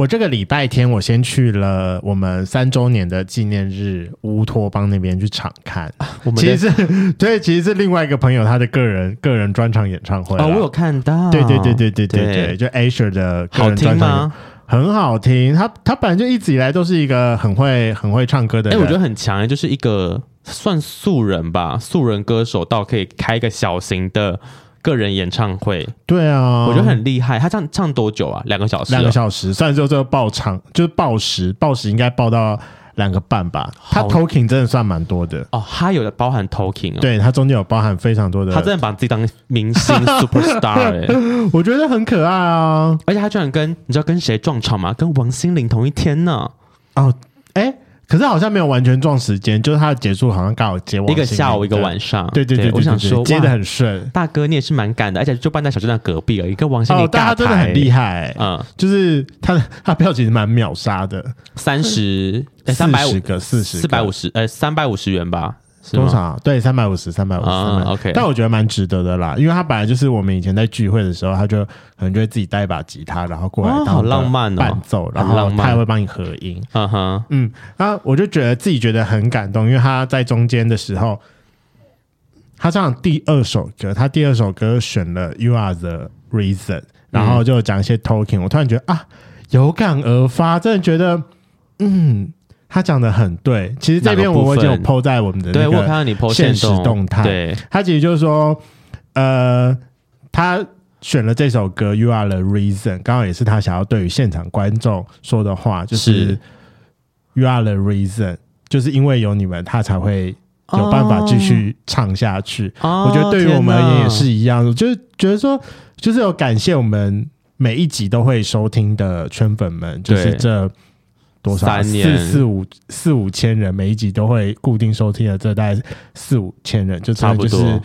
我这个礼拜天，我先去了我们三周年的纪念日乌托邦那边去场看。我们其实是 对，其实是另外一个朋友他的个人个人专场演唱会。哦，我有看到。对对对对对对对，对，就 Asher 的个人专场，很好听。他他本来就一直以来都是一个很会很会唱歌的人。哎，我觉得很强，就是一个算素人吧，素人歌手到可以开一个小型的。个人演唱会，对啊，我觉得很厉害。他唱唱多久啊？两个小时，两个小时。虽然说这个爆场就是爆时，爆时应该爆到两个半吧。他 talking 真的算蛮多的哦，他有的包含 talking，对他中间有包含非常多的。他真的把自己当明星 superstar，欸、我觉得很可爱啊。而且他居然跟你知道跟谁撞场吗？跟王心凌同一天呢。哦。可是好像没有完全撞时间，就是它的结束好像刚好接一个下午一个晚上。对对对，我想说接的很顺。大哥你也是蛮赶的，而且就办在小镇站隔壁而已，跟王心凌、欸。哦，大家真的很厉害，嗯，就是他他票其实蛮秒杀的，三十三百五十个四十四百五十呃三百五十元吧。多少？对，三百五十，三百五十。OK，但我觉得蛮值得的啦，因为他本来就是我们以前在聚会的时候，他就可能就会自己带一把吉他，然后过来当好浪漫伴奏，然后他也会帮你合音。嗯哼，嗯，然后我就觉得自己觉得很感动，因为他在中间的时候，他唱第二首歌，他第二首歌选了 You Are the Reason，然后就讲一些 Talking，我突然觉得啊，有感而发，真的觉得，嗯。他讲的很对，其实这边我已经有 po 在我们的那个限时动态。对，他其实就是说，呃，他选了这首歌《You Are the Reason》，刚好也是他想要对于现场观众说的话，就是 “You Are the Reason”，就是因为有你们，他才会有办法继续唱下去。哦、我觉得对于我们而言也是一样，就是觉得说，就是有感谢我们每一集都会收听的圈粉们，就是这。多少三年四四五四五千人，每一集都会固定收听的，这大概四五千人，就差不多就是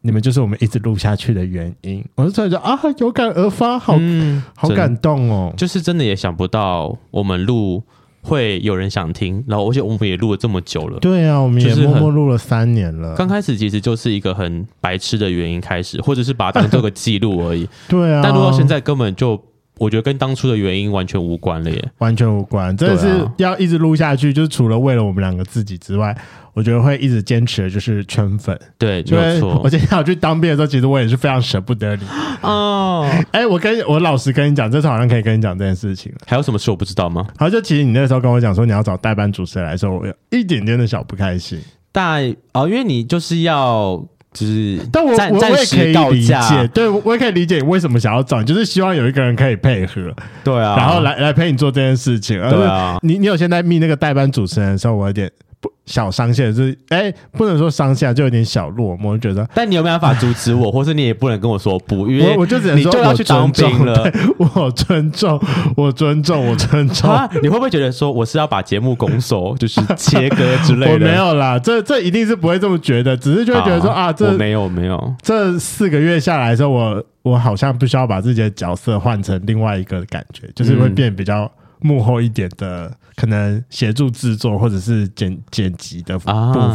你们就是我们一直录下去的原因。我就突然觉得啊，有感而发，好、嗯、好感动哦！就是真的也想不到我们录会有人想听，然后而且我们也录了这么久了。对啊，我们也默默录了三年了。刚开始其实就是一个很白痴的原因开始，或者是把它当做个记录而已。对啊，但录到现在根本就。我觉得跟当初的原因完全无关了耶，完全无关，真的是要一直录下去，就是除了为了我们两个自己之外，我觉得会一直坚持的就是圈粉。对，没有错。我今天要去当兵的时候，其实我也是非常舍不得你哦。哎、欸，我跟我老实跟你讲，这次好像可以跟你讲这件事情了。还有什么事我不知道吗？好，就其实你那时候跟我讲说你要找代班主持人来说，我有一点点的小不开心。但哦，因为你就是要。就是，但我我我也可以理解，对，我也可以理解你为什么想要找你，就是希望有一个人可以配合，对啊，然后来来陪你做这件事情，对啊，你你有现在密那个代班主持人的时候，我有点。不小伤心，就是哎、欸，不能说伤心，就有点小落寞，我就觉得。但你有没有办法阻止我，或是你也不能跟我说不，因为我就只能说你就要去当兵了。我尊重，我尊重，我尊重。你会不会觉得说我是要把节目拱手，就是切割之类的？我没有啦，这这一定是不会这么觉得，只是就会觉得说啊，这没有没有。这四个月下来的时候，我我好像不需要把自己的角色换成另外一个感觉，就是会变比较。幕后一点的，可能协助制作或者是剪剪辑的部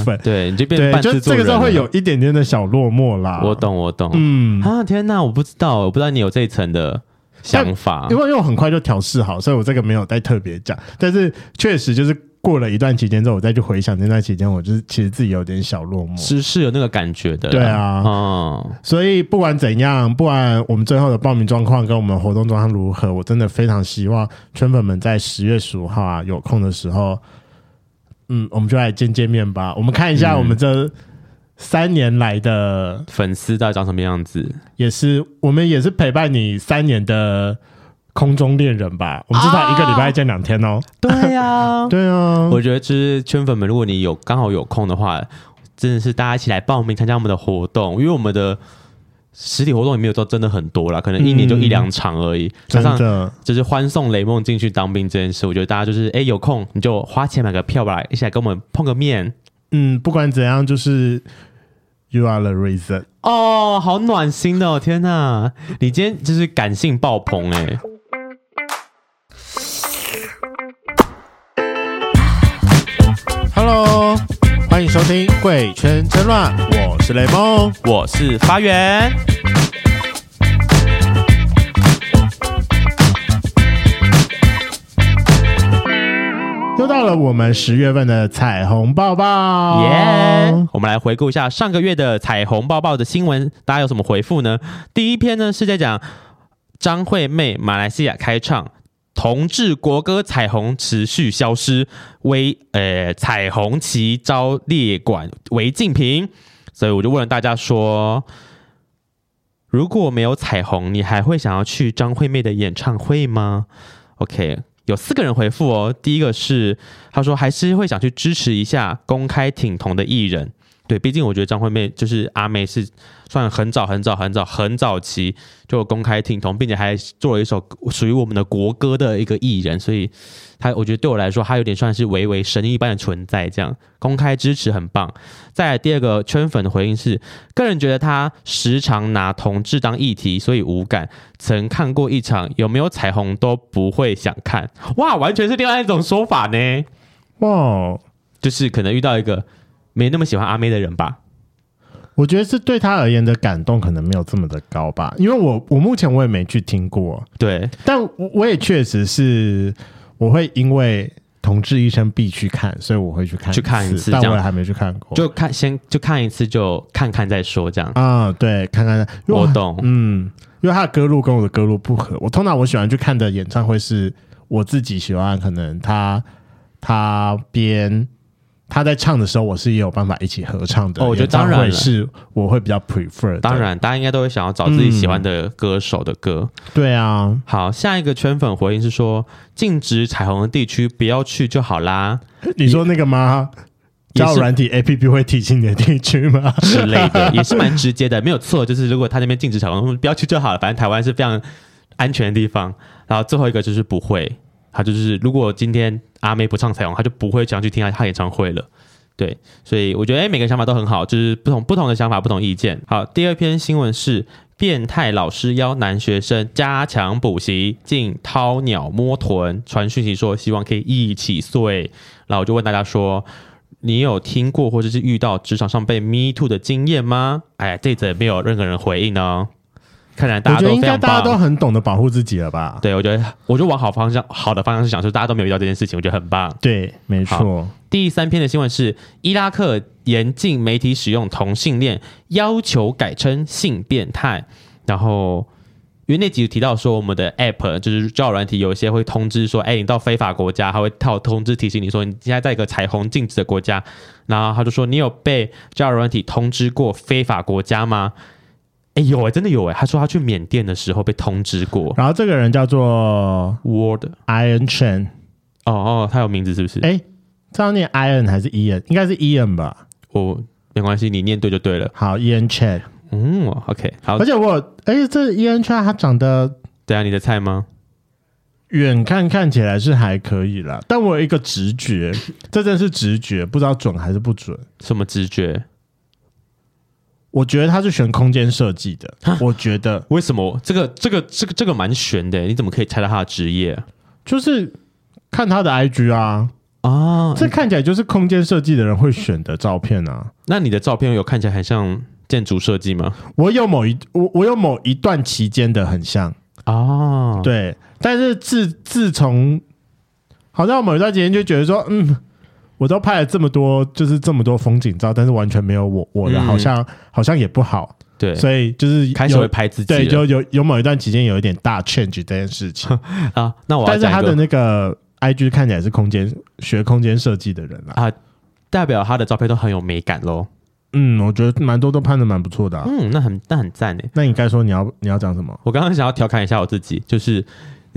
分，啊、对，你就变半制作人，就这个时候会有一点点的小落寞啦。我懂，我懂。嗯啊，天哪，我不知道，我不知道你有这一层的想法，因为因为我很快就调试好，所以我这个没有再特别讲，但是确实就是。过了一段期间之后，我再去回想那段期间，我就是其实自己有点小落寞，是是有那个感觉的。对啊，嗯，所以不管怎样，不管我们最后的报名状况跟我们活动状况如何，我真的非常希望圈粉们在十月十五号啊有空的时候，嗯，我们就来见见面吧。我们看一下我们这三年来的、嗯、粉丝到底长什么样子，也是我们也是陪伴你三年的。空中恋人吧，我们至少一个礼拜见两天哦。对呀，对啊。我觉得，就是圈粉们，如果你有刚好有空的话，真的是大家一起来报名参加我们的活动，因为我们的实体活动也没有说真的很多啦，可能一年就一两场而已。加上就是欢送雷梦进去当兵这件事，我觉得大家就是哎有空你就花钱买个票吧，一起来跟我们碰个面。嗯，不管怎样，就是 You are the reason。哦，好暖心的哦！天哪，你今天就是感性爆棚哎、欸。Hello，欢迎收听《贵圈真乱》，我是雷梦，我是发源。又到了我们十月份的彩虹抱抱，耶、yeah！我们来回顾一下上个月的彩虹抱抱的新闻，大家有什么回复呢？第一篇呢是在讲张惠妹马来西亚开唱同志国歌《彩虹》持续消失，违呃彩虹旗遭列管违禁品，所以我就问了大家说，如果没有彩虹，你还会想要去张惠妹的演唱会吗？OK。有四个人回复哦，第一个是他说还是会想去支持一下公开挺同的艺人，对，毕竟我觉得张惠妹就是阿妹是算很早很早很早很早期就公开听同，并且还做了一首属于我们的国歌的一个艺人，所以。他我觉得对我来说，他有点算是微微神一般的存在，这样公开支持很棒。再来第二个圈粉的回应是，个人觉得他时常拿同志当议题，所以无感。曾看过一场，有没有彩虹都不会想看。哇，完全是另外一种说法呢。哇，就是可能遇到一个没那么喜欢阿妹的人吧。我觉得是对他而言的感动可能没有这么的高吧，因为我我目前我也没去听过。对，但我我也确实是。我会因为同志医生必去看，所以我会去看去看一次，但我也还没去看过，就看先就看一次，就看看再说这样啊。对，看看我懂，嗯，因为他的歌路跟我的歌路不合。我通常我喜欢去看的演唱会是我自己喜欢，可能他他编。他在唱的时候，我是也有办法一起合唱的。哦，我觉得当然是我会比较 prefer。当然，大家应该都会想要找自己喜欢的歌手的歌。嗯、对啊，好，下一个圈粉回应是说，禁止彩虹的地区不要去就好啦。你说那个吗？交友软体 APP 会提醒你的地区吗？之类的，也是蛮直接的，没有错。就是如果他那边禁止彩虹，不要去就好了。反正台湾是非常安全的地方。然后最后一个就是不会。他就是，如果今天阿妹不唱彩虹，他就不会想去听他他演唱会了。对，所以我觉得，哎，每个想法都很好，就是不同不同的想法，不同意见。好，第二篇新闻是变态老师邀男学生加强补习，竟掏鸟摸臀，传讯息说希望可以一起睡。然后我就问大家说，你有听过或者是遇到职场上被 me too 的经验吗？哎，这则没有任何人回应呢。看来大家都应该大家都很懂得保护自己了吧？对，我觉得，我就往好方向、好的方向去想，就是大家都没有遇到这件事情，我觉得很棒。对，没错。第三篇的新闻是伊拉克严禁媒体使用同性恋，要求改称性变态。然后，因为那集提到说，我们的 App 就是交友软体，有一些会通知说，哎，你到非法国家，他会套通知提醒你说，你现在在一个彩虹禁止的国家。然后他就说，你有被交友软体通知过非法国家吗？哎、欸、有哎、欸，真的有哎、欸！他说他去缅甸的时候被通知过。然后这个人叫做 Ward Iron Chen。哦哦，他有名字是不是？哎、欸，这样念 Iron 还是 Ian？应该是 Ian 吧？我没关系，你念对就对了。好，Ian Chen。嗯，OK，好。而且我哎、欸，这 Ian Chen 他长得对啊，你的菜吗？远看看起来是还可以啦，但我有一个直觉，这真是直觉，不知道准还是不准。什么直觉？我觉得他是选空间设计的。我觉得为什么这个这个这个这个蛮悬的？你怎么可以猜到他的职业？就是看他的 IG 啊啊，这看起来就是空间设计的人会选的照片啊。那你的照片有看起来很像建筑设计吗？我有某一我我有某一段期间的很像啊，对。但是自自从好像某一段期间就觉得说，嗯。我都拍了这么多，就是这么多风景照，但是完全没有我我的，好像、嗯、好像也不好。对，所以就是开始会拍自己。对，就有有某一段期间有一点大 change 这件事情啊。那我但是他的那个 IG 看起来是空间学空间设计的人啊，代表他的照片都很有美感喽。嗯，我觉得蛮多都拍的蛮不错的、啊。嗯，那很那很赞诶。那你该说你要你要讲什么？我刚刚想要调侃一下我自己，就是。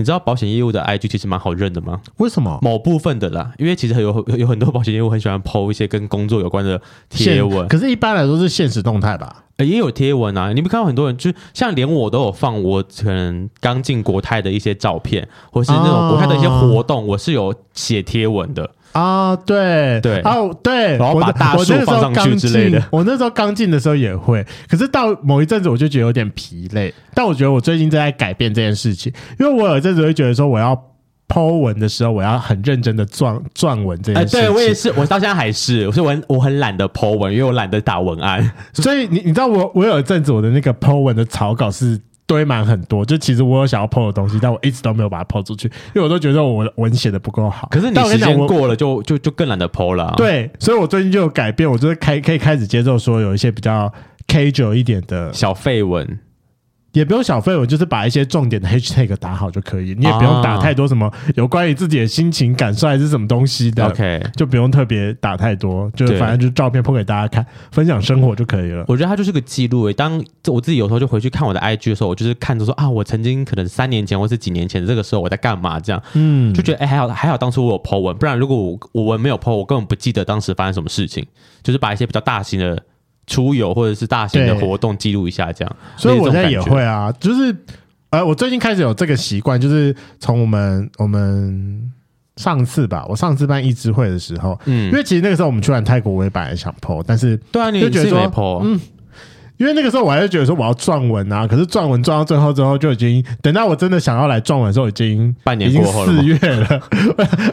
你知道保险业务的 IG 其实蛮好认的吗？为什么？某部分的啦，因为其实有有有很多保险业务很喜欢 PO 一些跟工作有关的贴文，可是一般来说是现实动态吧？欸、也有贴文啊。你们看到很多人，就像连我都有放我可能刚进国泰的一些照片，或是那种国泰的一些活动，我是有写贴文的。啊，对对哦，对，然后把大树放上去之类的。我那时候刚进的时候也会，可是到某一阵子我就觉得有点疲累。但我觉得我最近正在改变这件事情，因为我有一阵子会觉得说，我要 po 文的时候，我要很认真的撰撰文这件事情。哎，对我也是，我到现在还是，我是我我很懒得 po 文，因为我懒得打文案。所以你你知道我我有一阵子我的那个 po 文的草稿是。堆满很多。就其实我有想要 po 的东西，但我一直都没有把它 po 出去，因为我都觉得我文写的不够好。可是你时间过了就，就就就更懒得 po 了啊。对，所以我最近就有改变，我就是开可以开始接受说有一些比较 casual 一点的小废文。也不用小费，我就是把一些重点的 hashtag 打好就可以。你也不用打太多什么有关于自己的心情感受还是什么东西的，OK，就不用特别打太多，就是反正就照片 po 给大家看，分享生活就可以了。我觉得它就是个记录诶。当我自己有时候就回去看我的 IG 的时候，我就是看着说啊，我曾经可能三年前或是几年前这个时候我在干嘛这样，嗯，就觉得哎、欸、还好还好当初我有 po 文，不然如果我我文没有 po，我根本不记得当时发生什么事情。就是把一些比较大型的。出游或者是大型的活动记录一下，这样，所以我现在也会啊，就是呃，我最近开始有这个习惯，就是从我们我们上次吧，我上次办一支会的时候，嗯，因为其实那个时候我们去完泰国，我也本来想 po，但是对啊，你就觉得说，嗯。因为那个时候我还是觉得说我要撰文啊，可是撰文撰到最后之后就已经等到我真的想要来撰文的时候，已经半年过后了，四月了，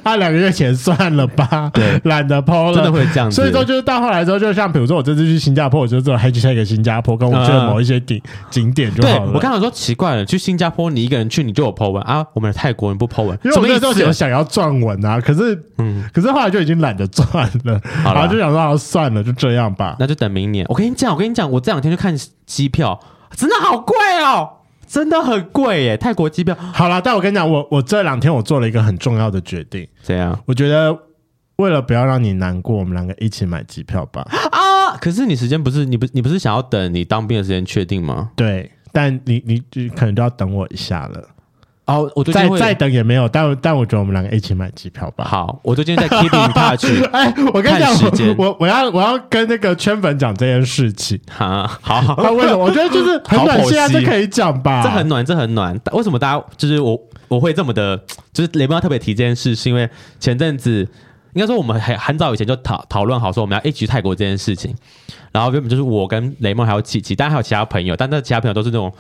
按，两个月前算了吧，对，懒得 po 了，真的会这样子。所以说就是到后来之后，就像比如说我这次去新加坡，我就做 hashtag 新加坡，跟我去了某一些景、嗯、景点就好了。我刚才说奇怪了，去新加坡你一个人去你就有 po 文。啊，我们的泰国人不 po 文，因为我那时候有想要撰文。啊，可是嗯，可是后来就已经懒得撰了，然后就想说好算了，就这样吧，那就等明年。我跟你讲，我跟你讲，我这两天去看。机票真的好贵哦，真的很贵耶！泰国机票好了，但我跟你讲，我我这两天我做了一个很重要的决定。怎样？我觉得为了不要让你难过，我们两个一起买机票吧。啊！可是你时间不是你不你不是想要等你当兵的时间确定吗？对，但你你就可能都要等我一下了。哦，我再再等也没有，但但我觉得我们两个一起买机票吧。好，我最近在 keep in touch。哎，我跟你讲，我我要我要跟那个圈粉讲这件事情。哈，好，好，为什么？我觉得就是 很暖心啊，这可以讲吧？这很暖，这很暖。为什么大家就是我我会这么的？就是雷梦要特别提这件事，是因为前阵子应该说我们很很早以前就讨讨论好说我们要一起去泰国这件事情。然后原本就是我跟雷梦还有琪琪，当然还有其他朋友，但那其他朋友都是那种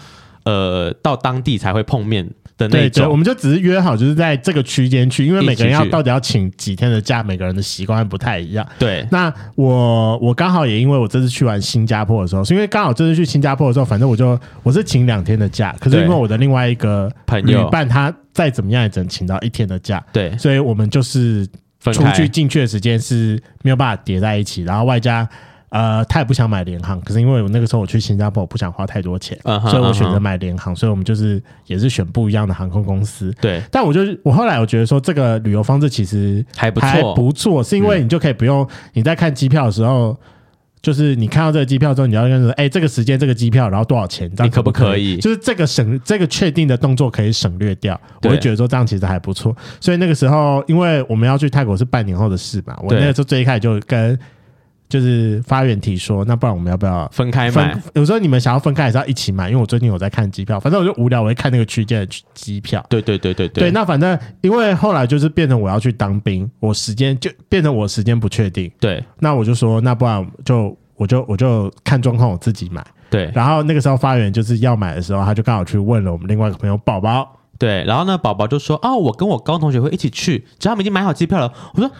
呃到当地才会碰面。对对，我们就只是约好，就是在这个区间去，因为每个人要到底要请几天的假，每个人的习惯不太一样。对，那我我刚好也因为我这次去完新加坡的时候，是因为刚好这次去新加坡的时候，反正我就我是请两天的假，可是因为我的另外一个朋友旅伴他再怎么样也只能请到一天的假，对，所以我们就是出去进去的时间是没有办法叠在一起，然后外加。呃，他也不想买联航，可是因为我那个时候我去新加坡，我不想花太多钱，uh -huh, 所以我选择买联航，uh -huh. 所以我们就是也是选不一样的航空公司。对，但我就我后来我觉得说这个旅游方式其实还不错，还不错，是因为你就可以不用你在看机票的时候，嗯、就是你看到这个机票之后，你要跟说，哎，这个时间这个机票，然后多少钱，这样可不可以？可不可以就是这个省这个确定的动作可以省略掉，我会觉得说这样其实还不错。所以那个时候，因为我们要去泰国是半年后的事嘛，我那个时候最一开始就跟。就是发源提说，那不然我们要不要分开买？有时候你们想要分开，还是要一起买？因为我最近有在看机票，反正我就无聊，我会看那个区间的机票。对对对对对。对，那反正因为后来就是变成我要去当兵，我时间就变成我时间不确定。对，那我就说，那不然就我就我就看状况，我自己买。对，然后那个时候发源就是要买的时候，他就刚好去问了我们另外一个朋友宝宝。对，然后呢，宝宝就说：“哦，我跟我高中同学会一起去，只要他们已经买好机票了。”我说。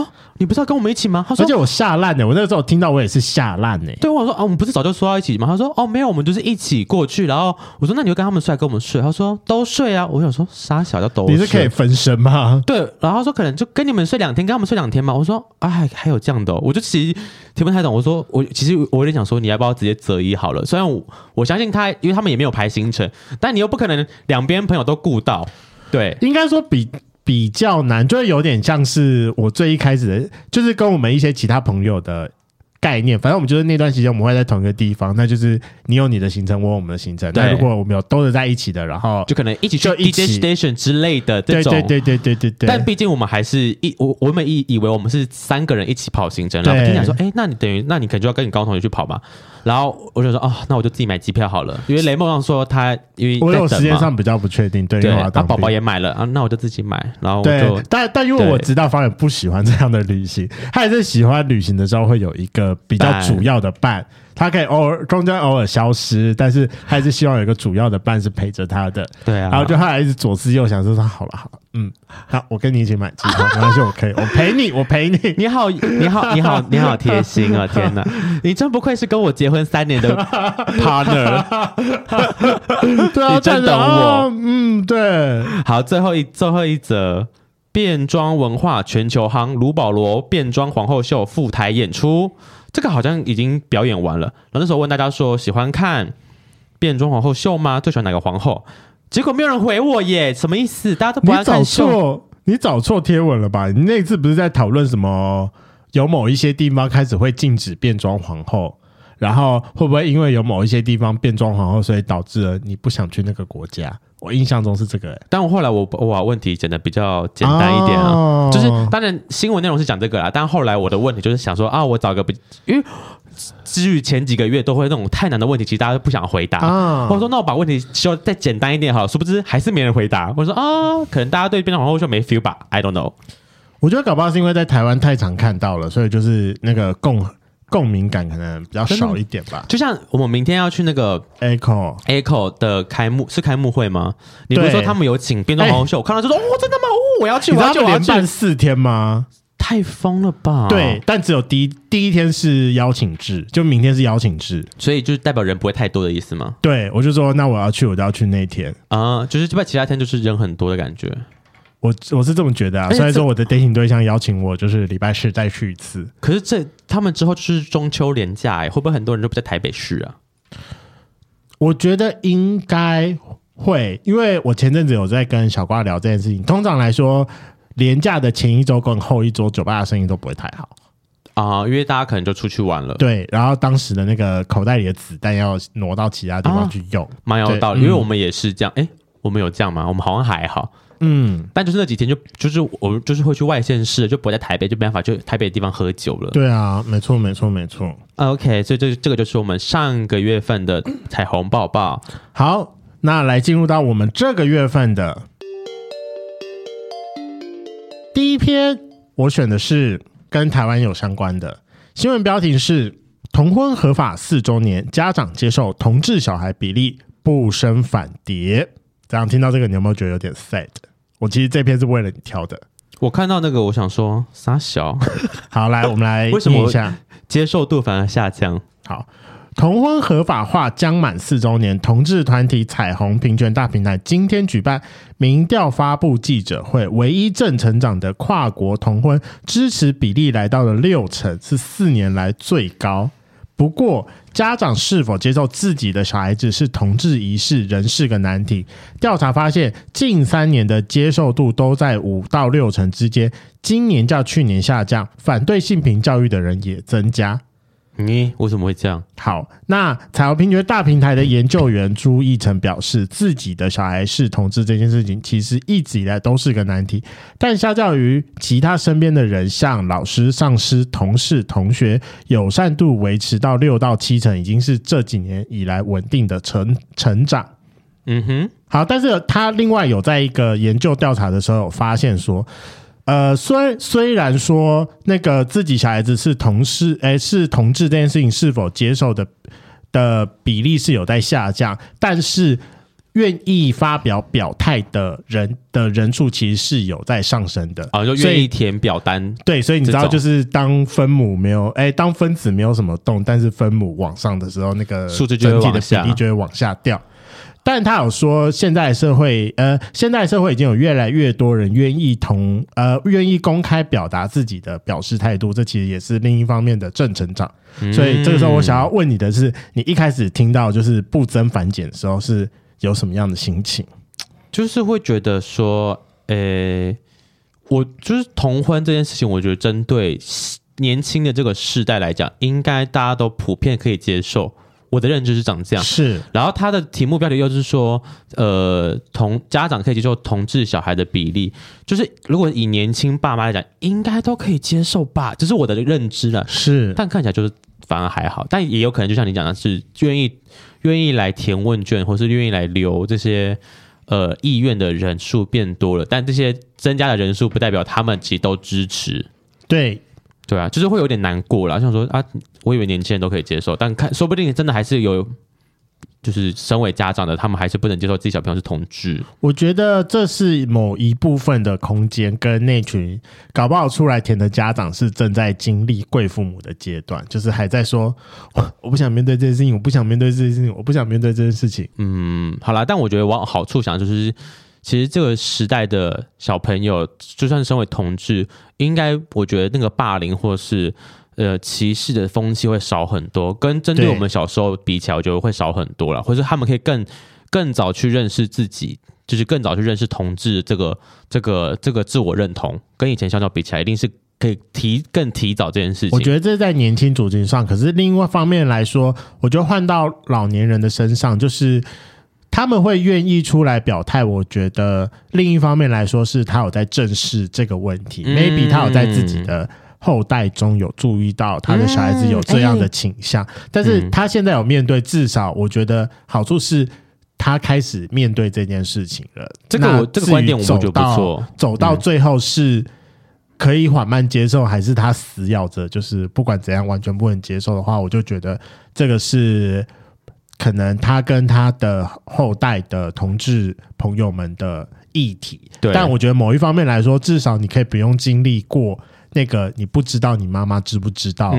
啊，你不是要跟我们一起吗？他说，而且我吓烂呢，我那个时候听到我也是吓烂呢。对，我说啊，我们不是早就说要一起吗？他说哦，没有，我们就是一起过去。然后我说那你就跟他们睡，还跟我们睡？他说都睡啊。我想说傻小要都睡？你是可以分身吗？对，然后他说可能就跟你们睡两天，跟他们睡两天嘛。我说哎，还还有这样的、哦，我就其实听不太懂。我说我其实我有点想说，你要不要直接择一好了？虽然我我相信他，因为他们也没有排行程，但你又不可能两边朋友都顾到。对，应该说比。比较难，就会有点像是我最一开始的，就是跟我们一些其他朋友的概念。反正我们就是那段时间我们会在同一个地方，那就是你有你的行程，我有我们的行程。那如果我们有都是在一起的，然后就可能一起去 DJ station 之类的这种。对对对对对对对。但毕竟我们还是一我我们以以为我们是三个人一起跑行程，然后听讲说，哎、欸，那你等于那你可能就要跟你高中同学去跑吧。然后我就说哦，那我就自己买机票好了，因为雷梦上说他因为我有时间上比较不确定，对，他宝宝也买了啊，那我就自己买。然后对，但但因为我知道方远不喜欢这样的旅行，他也是喜欢旅行的时候会有一个比较主要的伴。他可以偶尔中间偶尔消失，但是还是希望有一个主要的伴是陪着他的。对啊，然后就他还一直左思右想，说他好了好了，嗯，好，我跟你一起买机票，没关系，我可以，我陪你，我陪你。你好，你好，你好，你好贴心啊！天哪，你真不愧是跟我结婚三年的 partner。对啊，你真懂我。嗯，对。好，最后一最后一则变装文化全球行，卢保罗变装皇后秀赴台演出。这个好像已经表演完了。然后那时候问大家说，喜欢看变装皇后秀吗？最喜欢哪个皇后？结果没有人回我耶，什么意思？大家都不要看秀。你找错，你找错贴文了吧？你那次不是在讨论什么？有某一些地方开始会禁止变装皇后，然后会不会因为有某一些地方变装皇后，所以导致了你不想去那个国家？我印象中是这个、欸，但我后来我我把问题讲的比较简单一点啊，哦、就是当然新闻内容是讲这个啦，但后来我的问题就是想说啊，我找个不，因为至于前几个月都会那种太难的问题，其实大家都不想回答。哦、我说那我把问题说再简单一点好，殊不知还是没人回答。我说啊，可能大家对变装皇后秀没 feel 吧，I don't know。我觉得搞不好是因为在台湾太常看到了，所以就是那个共。共鸣感可能比较少一点吧，就像我们明天要去那个 Echo Echo 的开幕是开幕会吗？你不是说他们有请变装皇后秀？我看到就说哦，真的吗？哦，我要去，我要去，连办四天吗？太疯了吧！对，但只有第一第一天是邀请制，就明天是邀请制，所以就是代表人不会太多的意思吗？对，我就说那我要去，我就要去那天啊，就是就在其他天就是人很多的感觉。我我是这么觉得啊，虽然说我的 dating 对象邀请我，就是礼拜四再去一次。可是这他们之后就是中秋连假，哎，会不会很多人都不在台北市啊？我觉得应该会，因为我前阵子有在跟小瓜聊这件事情。通常来说，连假的前一周跟后一周，酒吧的生意都不会太好啊，因为大家可能就出去玩了。对，然后当时的那个口袋里的子弹要挪到其他地方去用，蛮有道理。因为我们也是这样，哎，我们有这样吗？我们好像还好。嗯，但就是那几天就就是我们就是会去外县市，就不会在台北，就没办法去台北的地方喝酒了。对啊，没错，没错，没错。OK，所以这这个就是我们上个月份的彩虹抱抱。好，那来进入到我们这个月份的第一篇，我选的是跟台湾有相关的新闻，标题是“同婚合法四周年，家长接受同志小孩比例不升反跌”。这样听到这个，你有没有觉得有点 sad？我其实这篇是为了你挑的。我看到那个，我想说傻小。好，来，我们来 为什么一下接受度反而下降？好，同婚合法化将满四周年，同志团体彩虹平权大平台今天举办民调发布记者会，唯一正成长的跨国同婚支持比例来到了六成，是四年来最高。不过，家长是否接受自己的小孩子是同志仪式仍是个难题。调查发现，近三年的接受度都在五到六成之间，今年较去年下降，反对性平教育的人也增加。你为什么会这样？好，那彩虹平权大平台的研究员朱义成表示，自己的小孩是同志这件事情，其实一直以来都是个难题。但相较于其他身边的人，像老师、上司、同事、同学，友善度维持到六到七成，已经是这几年以来稳定的成成长。嗯哼，好，但是他另外有在一个研究调查的时候有发现说。呃，虽虽然说那个自己小孩子是同事，哎，是同志这件事情是否接受的的比例是有在下降，但是愿意发表表态的人的人数其实是有在上升的啊，就愿意填表单。对，所以你知道，就是当分母没有，哎，当分子没有什么动，但是分母往上的时候，那个数字整体的比例就会往下掉。但他有说，现在社会，呃，现在社会已经有越来越多人愿意同，呃，愿意公开表达自己的表示态度，这其实也是另一方面的正成长。所以这个时候，我想要问你的是，你一开始听到就是不增反减的时候，是有什么样的心情？就是会觉得说，呃，我就是同婚这件事情，我觉得针对年轻的这个世代来讲，应该大家都普遍可以接受。我的认知是长这样，是。然后他的题目标题又是说，呃，同家长可以接受同志小孩的比例，就是如果以年轻爸妈来讲，应该都可以接受吧，这是我的认知了。是，但看起来就是反而还好，但也有可能就像你讲的是，愿意愿意来填问卷，或是愿意来留这些呃意愿的人数变多了，但这些增加的人数不代表他们其实都支持。对。对啊，就是会有点难过啦。像说啊，我以为年轻人都可以接受，但看说不定真的还是有。就是身为家长的，他们还是不能接受自己小朋友是同志。我觉得这是某一部分的空间，跟那群搞不好出来填的家长是正在经历贵父母的阶段，就是还在说，哦，我不想面对这件事情，我不想面对这件事情，我不想面对这件事情。嗯，好啦，但我觉得往好处想，就是其实这个时代的小朋友，就算身为同志，应该我觉得那个霸凌或是。呃，歧视的风气会少很多，跟针对我们小时候比起来，我觉得会少很多了。或者他们可以更更早去认识自己，就是更早去认识同志这个这个这个自我认同，跟以前相较比起来，一定是可以提更提早这件事情。我觉得这在年轻族群上，可是另外一方面来说，我觉得换到老年人的身上，就是他们会愿意出来表态。我觉得另一方面来说，是他有在正视这个问题，嗯，maybe 他有在自己的。后代中有注意到他的小孩子有这样的倾向，嗯欸、但是他现在有面对，至少我觉得好处是他开始面对这件事情了。这个我这个观点我觉得不错。走到最后是可以缓慢接受，还是他死咬着，就是不管怎样完全不能接受的话，我就觉得这个是可能他跟他的后代的同志朋友们的议题。对，但我觉得某一方面来说，至少你可以不用经历过。那个你不知道你妈妈知不知道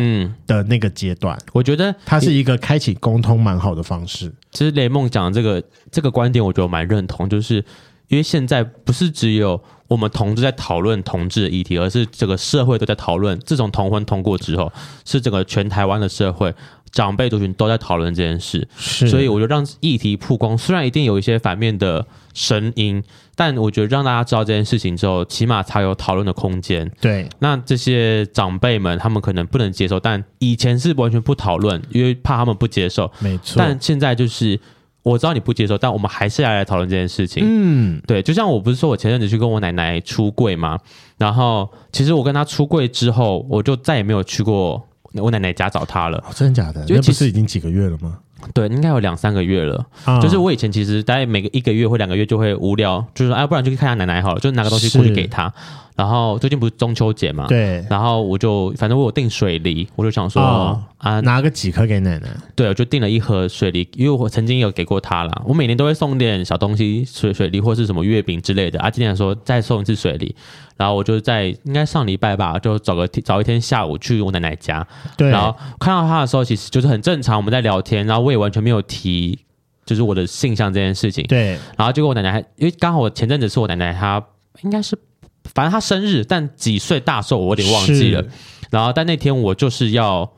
的那个阶段，我觉得它是一个开启沟通蛮好的方式。其实雷梦讲的这个这个观点，我觉得蛮认同，就是因为现在不是只有我们同志在讨论同志的议题，而是整个社会都在讨论。自从同婚通过之后，是整个全台湾的社会长辈族群都在讨论这件事，所以我觉得让议题曝光，虽然一定有一些反面的声音，但我觉得让大家知道这件事情之后，起码才有讨论的空间。对，那这些长辈们他们可能不能接受，但以前是完全不讨论，因为怕他们不接受。没错，但现在就是我知道你不接受，但我们还是要来讨论这件事情。嗯，对，就像我不是说我前阵子去跟我奶奶出柜吗？然后其实我跟她出柜之后，我就再也没有去过。我奶奶家找他了。哦，真的假的？因为其实已经几个月了吗？对，应该有两三个月了。嗯、就是我以前其实大概每个一个月或两个月就会无聊，就是说哎，不然就去看下奶奶好了，就拿个东西过去给他。然后最近不是中秋节嘛？对。然后我就反正我有订水梨，我就想说、哦、啊，拿个几颗给奶奶。对，我就订了一盒水梨，因为我曾经有给过她啦。我每年都会送点小东西，水水梨或是什么月饼之类的。啊，今年说再送一次水梨。然后我就在应该上礼拜吧，就找个找一天下午去我奶奶家。对。然后看到她的时候，其实就是很正常，我们在聊天，然后我也完全没有提就是我的性向这件事情。对。然后结果我奶奶还因为刚好我前阵子是我奶奶她应该是。反正他生日，但几岁大寿我有点忘记了。然后，但那天我就是要，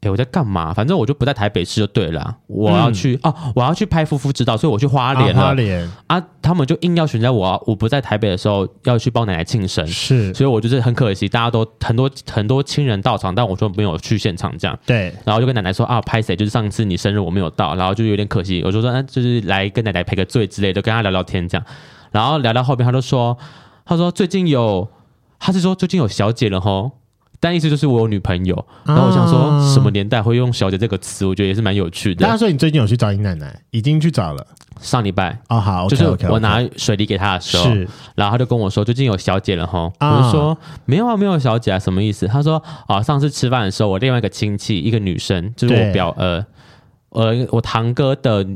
哎，我在干嘛？反正我就不在台北市就对了。我要去、嗯、哦，我要去拍夫妇之道，所以我去花莲了。啊、花莲啊，他们就硬要选在我我不在台北的时候要去帮奶奶庆生。是，所以我就是很可惜，大家都很多很多亲人到场，但我说没有去现场这样。对，然后就跟奶奶说啊，拍谁？就是上次你生日我没有到，然后就有点可惜。我就说，那就是来跟奶奶赔个罪之类的，跟他聊聊天这样。然后聊到后边，他就说，他说最近有。他是说最近有小姐了吼，但意思就是我有女朋友。然后我想说什么年代会用“小姐”这个词，我觉得也是蛮有趣的。他说你最近有去找你奶奶？已经去找了。上礼拜哦，好，就是我拿水梨给他的时候，是，然后他就跟我说最近有小姐了吼。我就说没有啊，没有小姐啊，什么意思？他说啊，上次吃饭的时候，我另外一个亲戚，一个女生，就是我表呃呃我堂哥的。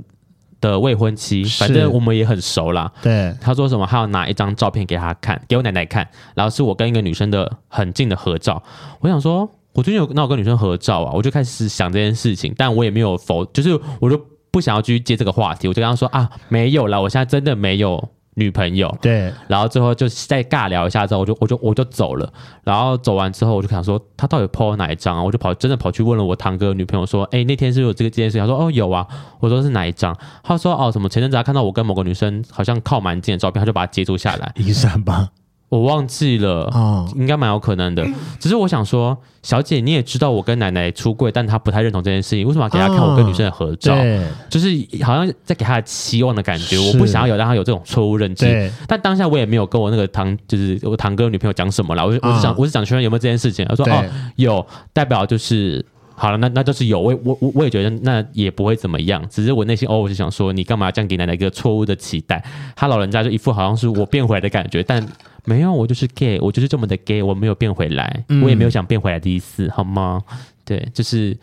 的未婚妻，反正我们也很熟啦。对，他说什么，他要拿一张照片给他看，给我奶奶看，然后是我跟一个女生的很近的合照。我想说，我最近有跟那我跟女生合照啊，我就开始想这件事情，但我也没有否，就是我就不想要继续接这个话题，我就跟他说啊，没有啦，我现在真的没有。女朋友，对，然后最后就再尬聊一下之后，我就我就我就走了。然后走完之后，我就想说他到底 po 了哪一张啊？我就跑真的跑去问了我堂哥女朋友说，哎，那天是有这个这件事情？他说哦有啊。我说是哪一张？他说哦什么前阵子他看到我跟某个女生好像靠蛮近的照片，他就把它截图下来。一三八。我忘记了，哦，应该蛮有可能的。只是我想说，小姐你也知道我跟奶奶出柜，但她不太认同这件事情，为什么要给她看我跟女生的合照？哦、就是好像在给她期望的感觉。我不想要有让她有这种错误认知。但当下我也没有跟我那个堂，就是我堂哥女朋友讲什么了。我就我是想，哦、我是想确认有没有这件事情。他说哦，有，代表就是好了，那那就是有，我我我也觉得那也不会怎么样，只是我内心偶尔是想说，你干嘛这样给奶奶一个错误的期待？他老人家就一副好像是我变回来的感觉，但没有，我就是 gay，我就是这么的 gay，我没有变回来，我也没有想变回来的意思，好吗？对，就是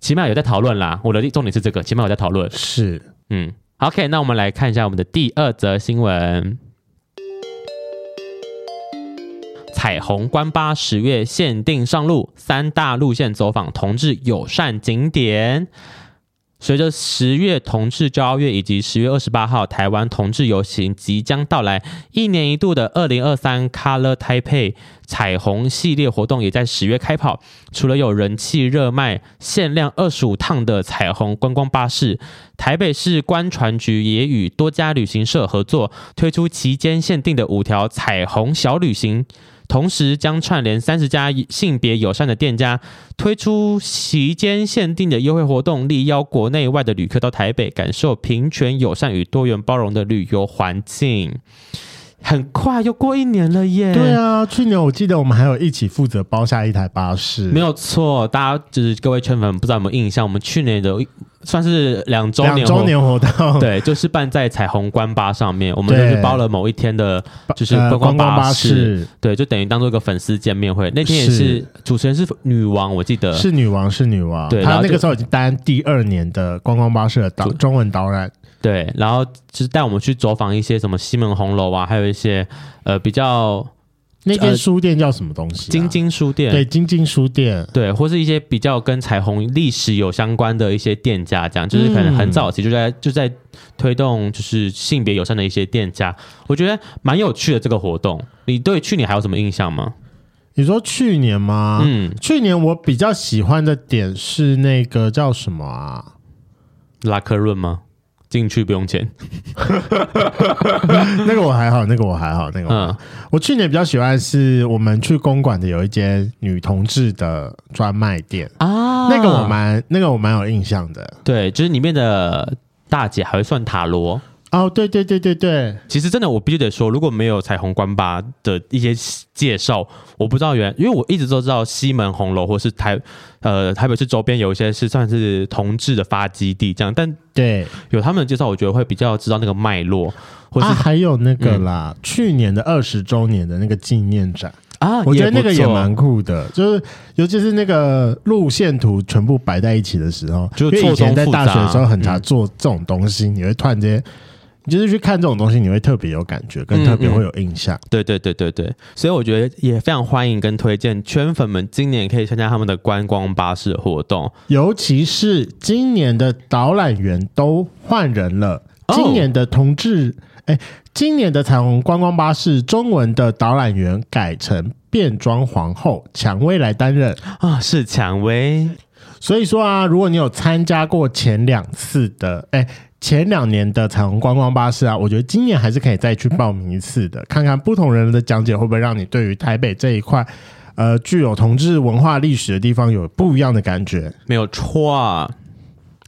起码有在讨论啦。我的重点是这个，起码有在讨论。是，嗯，OK，那我们来看一下我们的第二则新闻。彩虹观巴十月限定上路，三大路线走访同志友善景点。随着十月同志骄傲月以及十月二十八号台湾同志游行即将到来，一年一度的二零二三 Color Taipei 彩虹系列活动也在十月开跑。除了有人气热卖、限量二十五趟的彩虹观光巴士，台北市观船局也与多家旅行社合作，推出期间限定的五条彩虹小旅行。同时将串联三十家性别友善的店家，推出席间限定的优惠活动，力邀国内外的旅客到台北感受平权、友善与多元包容的旅游环境。很快又过一年了耶！对啊，去年我记得我们还有一起负责包下一台巴士，没有错。大家就是各位圈粉，不知道有没有印象？我们去年的算是两周年两周年活动，对，就是办在彩虹观巴上面，我们就是包了某一天的，就是观光巴士，呃、巴士对，就等于当做一个粉丝见面会。那天也是，是主持人是女王，我记得是女王，是女王。对，她那个时候已经担第二年的观光巴士的导中文导览。对，然后就是带我们去走访一些什么西门红楼啊，还有一些呃比较那间书店叫什么东西、啊？晶晶书店。对，晶晶书店。对，或是一些比较跟彩虹历史有相关的一些店家，这样就是可能很早期就在、嗯、就在推动就是性别友善的一些店家，我觉得蛮有趣的这个活动。你对去年还有什么印象吗？你说去年吗？嗯，去年我比较喜欢的点是那个叫什么啊？拉克润吗？进去不用钱，那个我还好，那个我还好，那个我，嗯，我去年比较喜欢是我们去公馆的有一间女同志的专卖店。啊，那个我蛮那个我蛮有印象的，对，就是里面的大姐还会算塔罗。哦，对对对对对，其实真的我必须得说，如果没有彩虹观巴的一些介绍，我不知道原，因为我一直都知道西门红楼或是台呃台北市周边有一些是算是同志的发基地这样，但对。有他们的介绍，我觉得会比较知道那个脉络，或是、啊、还有那个啦，嗯、去年的二十周年的那个纪念展。啊，我觉得那个也蛮酷的，就是尤其是那个路线图全部摆在一起的时候，就以前在大学的时候很常做这种东西，嗯、你会突然间，你就是去看这种东西，你会特别有感觉，跟特别会有印象。嗯嗯、对对对对对，所以我觉得也非常欢迎跟推荐圈粉们今年可以参加他们的观光巴士活动，尤其是今年的导览员都换人了，今年的同志。哦哎，今年的彩虹观光巴士中文的导览员改成变装皇后蔷薇来担任啊，是蔷薇。所以说啊，如果你有参加过前两次的，哎，前两年的彩虹观光巴士啊，我觉得今年还是可以再去报名一次的，看看不同人的讲解会不会让你对于台北这一块，呃，具有同志文化历史的地方有不一样的感觉。没有错啊，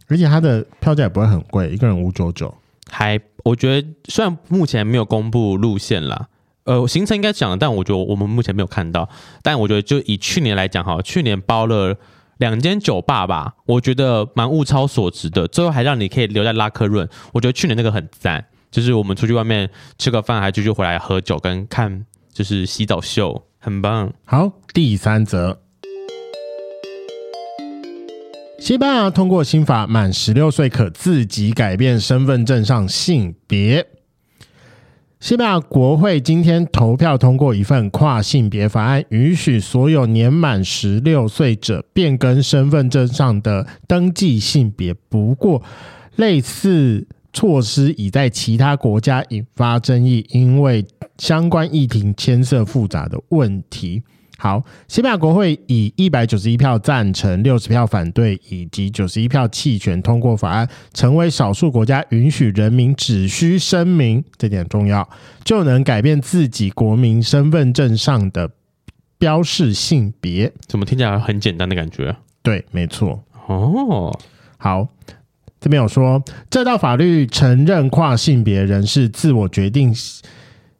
而且它的票价也不会很贵，一个人五九九。还，我觉得虽然目前没有公布路线啦，呃，行程应该讲，但我觉得我们目前没有看到。但我觉得就以去年来讲哈，去年包了两间酒吧吧，我觉得蛮物超所值的。最后还让你可以留在拉克润，我觉得去年那个很赞，就是我们出去外面吃个饭，还继续回来喝酒跟看，就是洗澡秀，很棒。好，第三则。西班牙通过新法，满十六岁可自己改变身份证上性别。西班牙国会今天投票通过一份跨性别法案，允许所有年满十六岁者变更身份证上的登记性别。不过，类似措施已在其他国家引发争议，因为相关议题牵涉复杂的问题。好，西班牙国会以一百九十一票赞成、六十票反对以及九十一票弃权通过法案，成为少数国家允许人民只需声明，这点重要，就能改变自己国民身份证上的标示性别。怎么听起来很简单的感觉？对，没错。哦，好，这边有说，这道法律承认跨性别人士自我决定，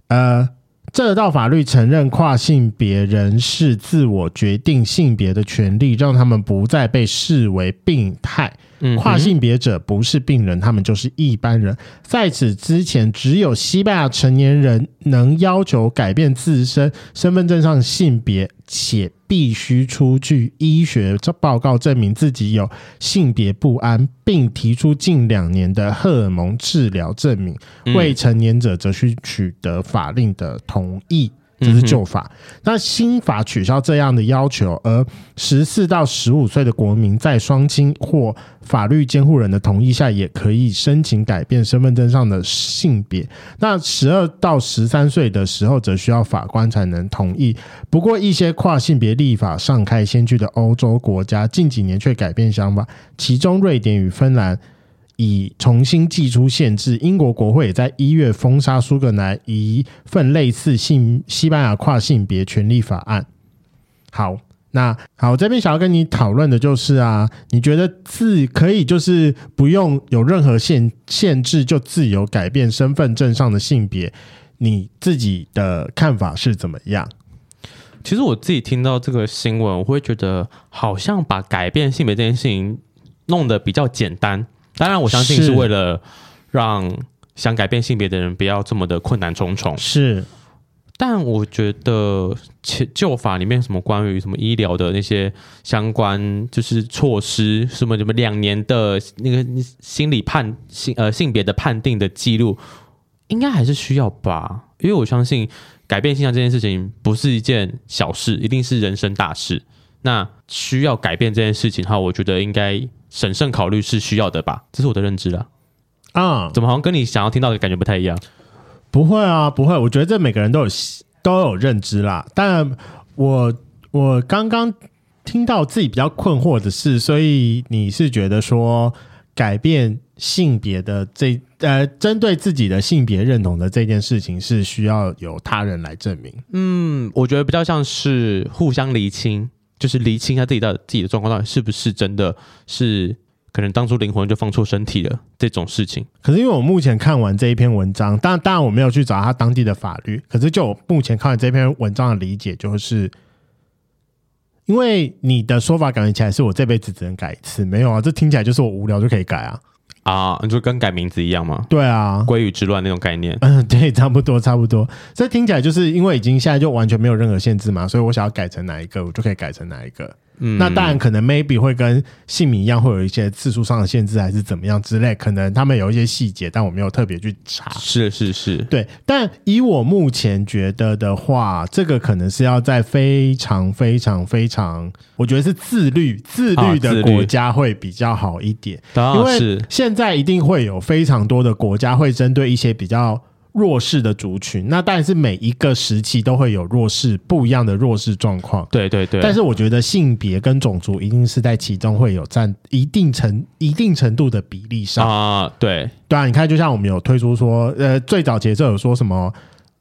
呃。这道法律承认跨性别人士自我决定性别的权利，让他们不再被视为病态。跨性别者不是病人，他们就是一般人。在此之前，只有西班牙成年人能要求改变自身身份证上性别，且必须出具医学报告证明自己有性别不安，并提出近两年的荷尔蒙治疗证明。未成年者则需取得法令的同意。这是旧法，那新法取消这样的要求，而十四到十五岁的国民在双亲或法律监护人的同意下，也可以申请改变身份证上的性别。那十二到十三岁的时候，则需要法官才能同意。不过，一些跨性别立法尚开先驱的欧洲国家，近几年却改变想法，其中瑞典与芬兰。已重新祭出限制，英国国会也在一月封杀苏格兰一份类似性西班牙跨性别权利法案。好，那好，这边想要跟你讨论的就是啊，你觉得自可以就是不用有任何限限制就自由改变身份证上的性别，你自己的看法是怎么样？其实我自己听到这个新闻，我会觉得好像把改变性别这件事情弄得比较简单。当然，我相信是为了让想改变性别的人不要这么的困难重重。是，但我觉得前旧法里面什么关于什么医疗的那些相关就是措施，什么什么两年的那个心理判性呃性别的判定的记录，应该还是需要吧？因为我相信改变性向这件事情不是一件小事，一定是人生大事。那需要改变这件事情的话，我觉得应该。审慎考虑是需要的吧，这是我的认知了。啊，怎么好像跟你想要听到的感觉不太一样？不会啊，不会。我觉得这每个人都有都有认知啦。但我我刚刚听到自己比较困惑的是，所以你是觉得说改变性别的这呃，针对自己的性别认同的这件事情是需要由他人来证明？嗯，我觉得比较像是互相厘清。就是厘清一下自己的自己的状况到底是不是真的是可能当初灵魂就放错身体了这种事情。可是因为我目前看完这一篇文章，当然当然我没有去找他当地的法律，可是就我目前看完这篇文章的理解，就是因为你的说法感觉起来是我这辈子只能改一次，没有啊？这听起来就是我无聊就可以改啊。啊，你就跟改名字一样吗？对啊，鲑鱼之乱那种概念。嗯，对，差不多，差不多。这听起来就是因为已经现在就完全没有任何限制嘛，所以我想要改成哪一个，我就可以改成哪一个。嗯，那当然可能 maybe 会跟姓名一样，会有一些次数上的限制，还是怎么样之类。可能他们有一些细节，但我没有特别去查。是是是，对。但以我目前觉得的话，这个可能是要在非常非常非常，我觉得是自律自律的国家会比较好一点。啊，因为现在一定会有非常多的国家会针对一些比较。弱势的族群，那当然是每一个时期都会有弱势不一样的弱势状况。对对对。但是我觉得性别跟种族一定是在其中会有占一定程一定程度的比例上啊。对对啊，你看，就像我们有推出说，呃，最早节奏有说什么，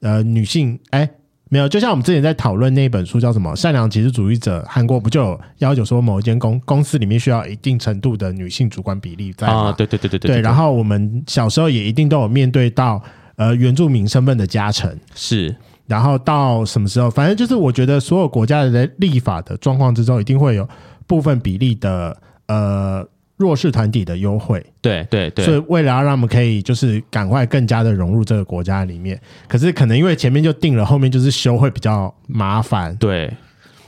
呃，女性哎没有，就像我们之前在讨论那本书叫什么《善良歧视主义者》，韩国不就有要求说某一间公公司里面需要一定程度的女性主管比例在啊？对对对对对。对，然后我们小时候也一定都有面对到。呃，原住民身份的加成是，然后到什么时候？反正就是，我觉得所有国家的立法的状况之中，一定会有部分比例的呃弱势团体的优惠。对对对，所以为了要让我们可以就是赶快更加的融入这个国家里面，可是可能因为前面就定了，后面就是修会比较麻烦。对，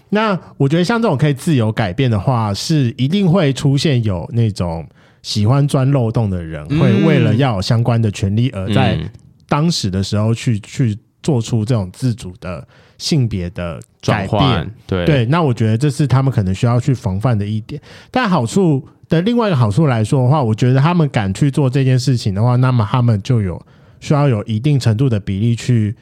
那我觉得像这种可以自由改变的话，是一定会出现有那种喜欢钻漏洞的人，会为了要有相关的权利而在。当时的时候去去做出这种自主的性别的改变，对对，那我觉得这是他们可能需要去防范的一点。但好处的另外一个好处来说的话，我觉得他们敢去做这件事情的话，那么他们就有需要有一定程度的比例去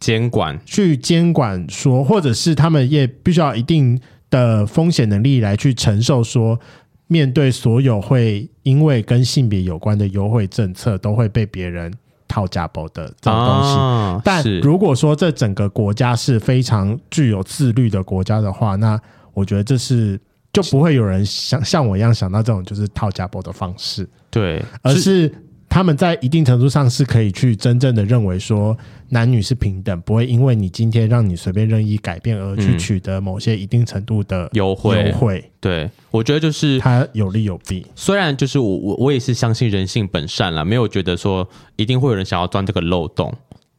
监管，去监管说，或者是他们也必须要一定的风险能力来去承受说，面对所有会因为跟性别有关的优惠政策，都会被别人。套家包的这种东西，啊、但如果说这整个国家是非常具有自律的国家的话，那我觉得这是就不会有人像像我一样想到这种就是套家包的方式，对，而是他们在一定程度上是可以去真正的认为说男女是平等，不会因为你今天让你随便任意改变而去取得某些一定程度的优惠。优惠，对，我觉得就是它有利有弊。虽然就是我我我也是相信人性本善啦，没有觉得说一定会有人想要钻这个漏洞。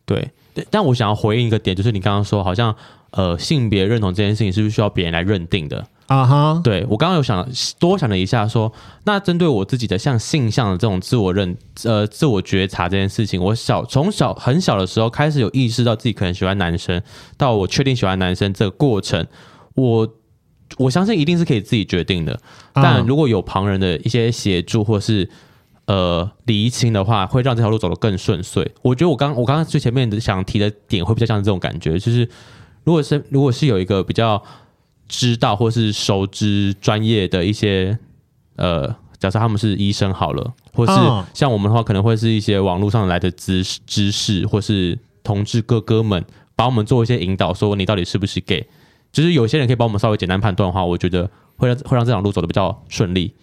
对，但我想要回应一个点，就是你刚刚说好像呃性别认同这件事情是不是需要别人来认定的？啊哈，对，我刚刚有想多想了一下说，说那针对我自己的像性向的这种自我认呃自我觉察这件事情，我小从小很小的时候开始有意识到自己可能喜欢男生，到我确定喜欢男生这个过程，我我相信一定是可以自己决定的，但如果有旁人的一些协助或是呃厘清的话，会让这条路走得更顺遂。我觉得我刚我刚刚最前面的想提的点会比较像这种感觉，就是如果是如果是有一个比较。知道或是熟知专业的一些呃，假设他们是医生好了，或是像我们的话，可能会是一些网络上来的知知识，或是同志哥哥们帮我们做一些引导，说你到底是不是 gay。就是有些人可以帮我们稍微简单判断的话，我觉得会让会让这条路走的比较顺利。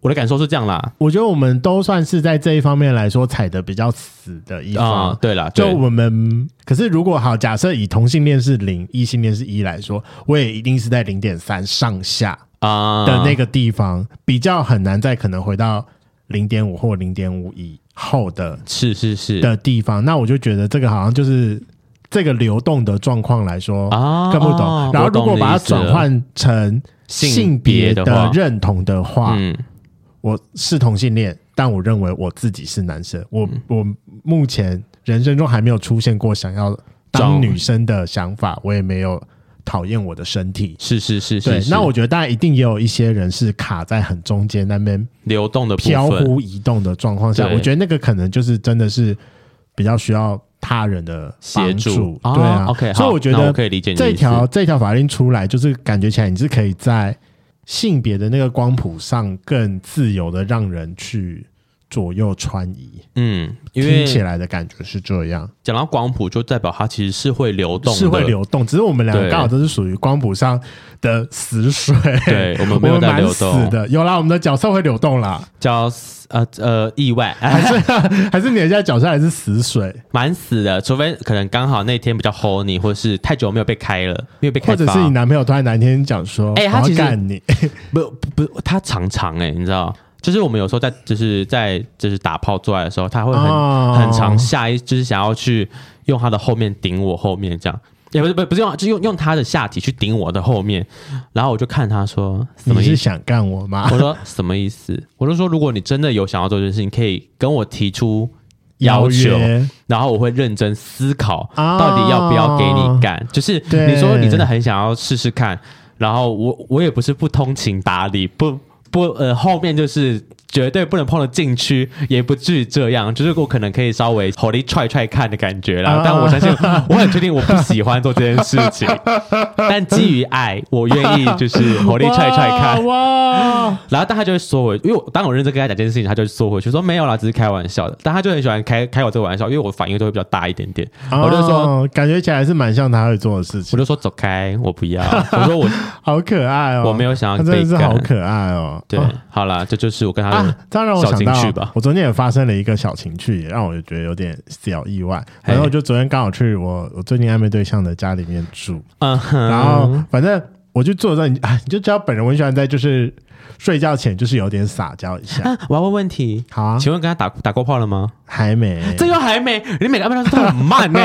我的感受是这样啦，我觉得我们都算是在这一方面来说踩的比较死的一方。嗯、对啦，就我们，可是如果好，假设以同性恋是零，异性恋是一来说，我也一定是在零点三上下啊的那个地方，比较很难再可能回到零点五或零点五以后的，是是是的地方。那我就觉得这个好像就是这个流动的状况来说啊，看不懂。啊、然后如果把它转换成性别的认同的话，嗯。我是同性恋，但我认为我自己是男生。我我目前人生中还没有出现过想要当女生的想法，我也没有讨厌我的身体。是是是是，对。那我觉得大家一定也有一些人是卡在很中间那边流动的飘忽移动的状况下，我觉得那个可能就是真的是比较需要他人的协助。对啊，OK。所以我觉得可以理解这条这条法令出来，就是感觉起来你是可以在。性别的那个光谱上更自由的让人去左右穿移，嗯，听起来的感觉是这样。讲到光谱，就代表它其实是会流动，是会流动。只是我们两个刚好都是属于光谱上的死水，对，我们 没有在流动的。有啦，我们的角色会流动啦，叫呃呃意外，还是还是你现在角色还是死水，蛮死的。除非可能刚好那天比较 horny，或是太久没有被开了，没有被开，或者是你男朋友突然哪天讲说，哎，他其实干你，不不不，他常常哎，你知道。就是我们有时候在就是在就是打炮做爱的时候，他会很、oh. 很常下意就是想要去用他的后面顶我后面这样，也不是不是不是用，就用用他的下体去顶我的后面，然后我就看他说，什么意思？你是想干我吗？我说什么意思？我就说如果你真的有想要做这件事情，可以跟我提出要求，然后我会认真思考到底要不要给你干。Oh. 就是你说你真的很想要试试看，然后我我也不是不通情达理不。不，呃，后面就是绝对不能碰的禁区，也不至于这样，就是我可能可以稍微火力踹踹看的感觉啦。但我相信，我很确定我不喜欢做这件事情，但基于爱，我愿意就是火力踹踹看。哇！然后，但他就会缩回，因为我当我认真跟他讲这件事情，他就缩回去说没有啦，只是开玩笑的。但他就很喜欢开开我这个玩笑，因为我反应都会比较大一点点。我就说，感觉起来是蛮像他会做的事情。我就说走开，我不要。我说我好可爱哦，我没有想要真的是好可爱哦。对，好啦，这就是我跟他的小情趣吧。我昨天也发生了一个小情趣，也让我觉得有点小意外。然后就昨天刚好去我我最近暧昧对象的家里面住，然后反正我就坐在你啊，你就知道本人我喜欢在就是睡觉前就是有点撒娇一下。我要问问题，好啊，请问跟他打打过炮了吗？还没，这又还没，你每个暧昧对象都很慢呢，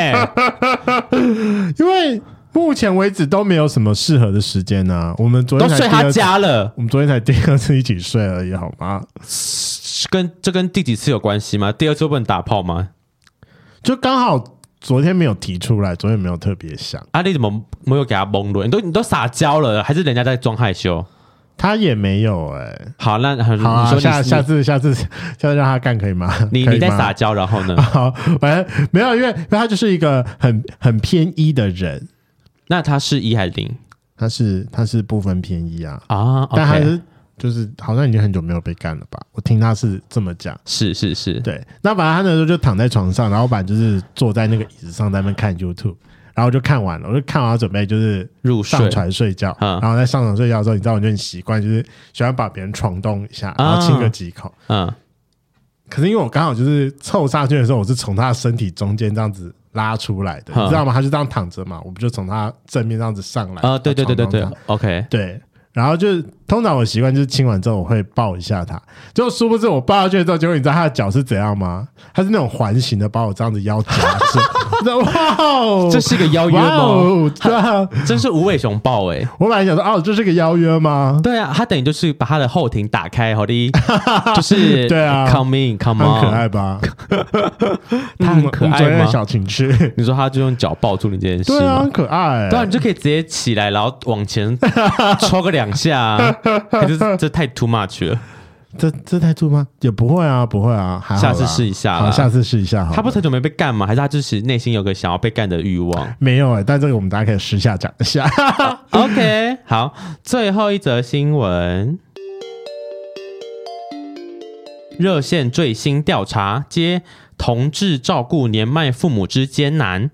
因为。目前为止都没有什么适合的时间呢、啊。我们昨天才都睡他家了，我们昨天才第二次一起睡而已，好吗？跟这跟第几次有关系吗？第二次不能打炮吗？就刚好昨天没有提出来，昨天没有特别想。啊，你怎么没有给他蒙了？你都你都撒娇了，还是人家在装害羞？他也没有哎、欸。好，那好，啊、你说你下下次下次下次让他干可以吗？你你在撒娇，然后呢？好，反正没有，因为因为他就是一个很很偏一的人。那他是一还是零？他是他是不分偏一啊啊但还是就是好像已经很久没有被干了吧？我听他是这么讲，是是是，对。那反正他那时候就躺在床上，然后反正就是坐在那个椅子上在那边看 YouTube，然后就看完了，我就看完准备就是入上床睡觉，然后在上床睡觉的时候，你知道我就很习惯就是喜欢把别人床动一下，然后亲个几口，嗯。可是因为我刚好就是凑上去的时候，我是从他的身体中间这样子拉出来的，你知道吗？他就这样躺着嘛，我们就从他正面这样子上来啊？对对对对对，OK，对。然后就是，通常我习惯就是亲完之后我会抱一下他，就殊不知我抱下去之后，结果你知道他的脚是怎样吗？他是那种环形的，把我这样子腰夹住。哇哦，这是个邀约吗？对啊，真是无尾熊抱哎！我本来想说，哦，这是个邀约吗？对啊，他等于就是把他的后庭打开，好的，就是对啊，come in，come on，很可爱吧？他很可爱吗？小情趣，你说他就用脚抱住你这件事，对啊，很可爱。对啊，你就可以直接起来，然后往前抽个两下，可是这太 too much 了。这这太 too 吗？也不会啊，不会啊，下次试一下，好，下次试一下。他不是很久没被干吗？还是他就是内心有个想要被干的欲望？没有哎、欸，但这个我们大家可以私下讲一下。OK，好，最后一则新闻，热线最新调查接同志照顾年迈父母之艰难，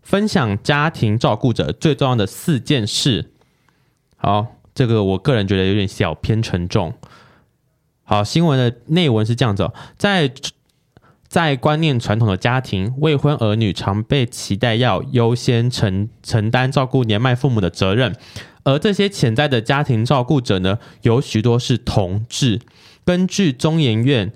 分享家庭照顾者最重要的四件事。好，这个我个人觉得有点小偏沉重。好，新闻的内文是这样子，在在观念传统的家庭，未婚儿女常被期待要优先承承担照顾年迈父母的责任，而这些潜在的家庭照顾者呢，有许多是同志。根据中研院，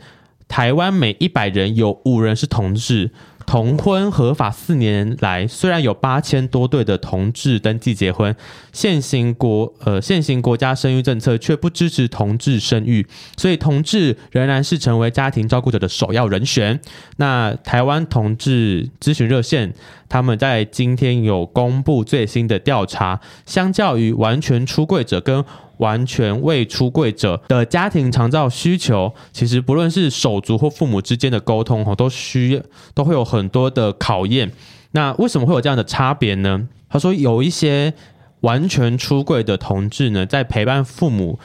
台湾每一百人有五人是同志。同婚合法四年来，虽然有八千多对的同志登记结婚，现行国呃现行国家生育政策却不支持同志生育，所以同志仍然是成为家庭照顾者的首要人选。那台湾同志咨询热线，他们在今天有公布最新的调查，相较于完全出柜者跟完全未出柜者的家庭长照需求，其实不论是手足或父母之间的沟通，哈，都需都会有很多的考验。那为什么会有这样的差别呢？他说，有一些完全出柜的同志呢，在陪伴父母，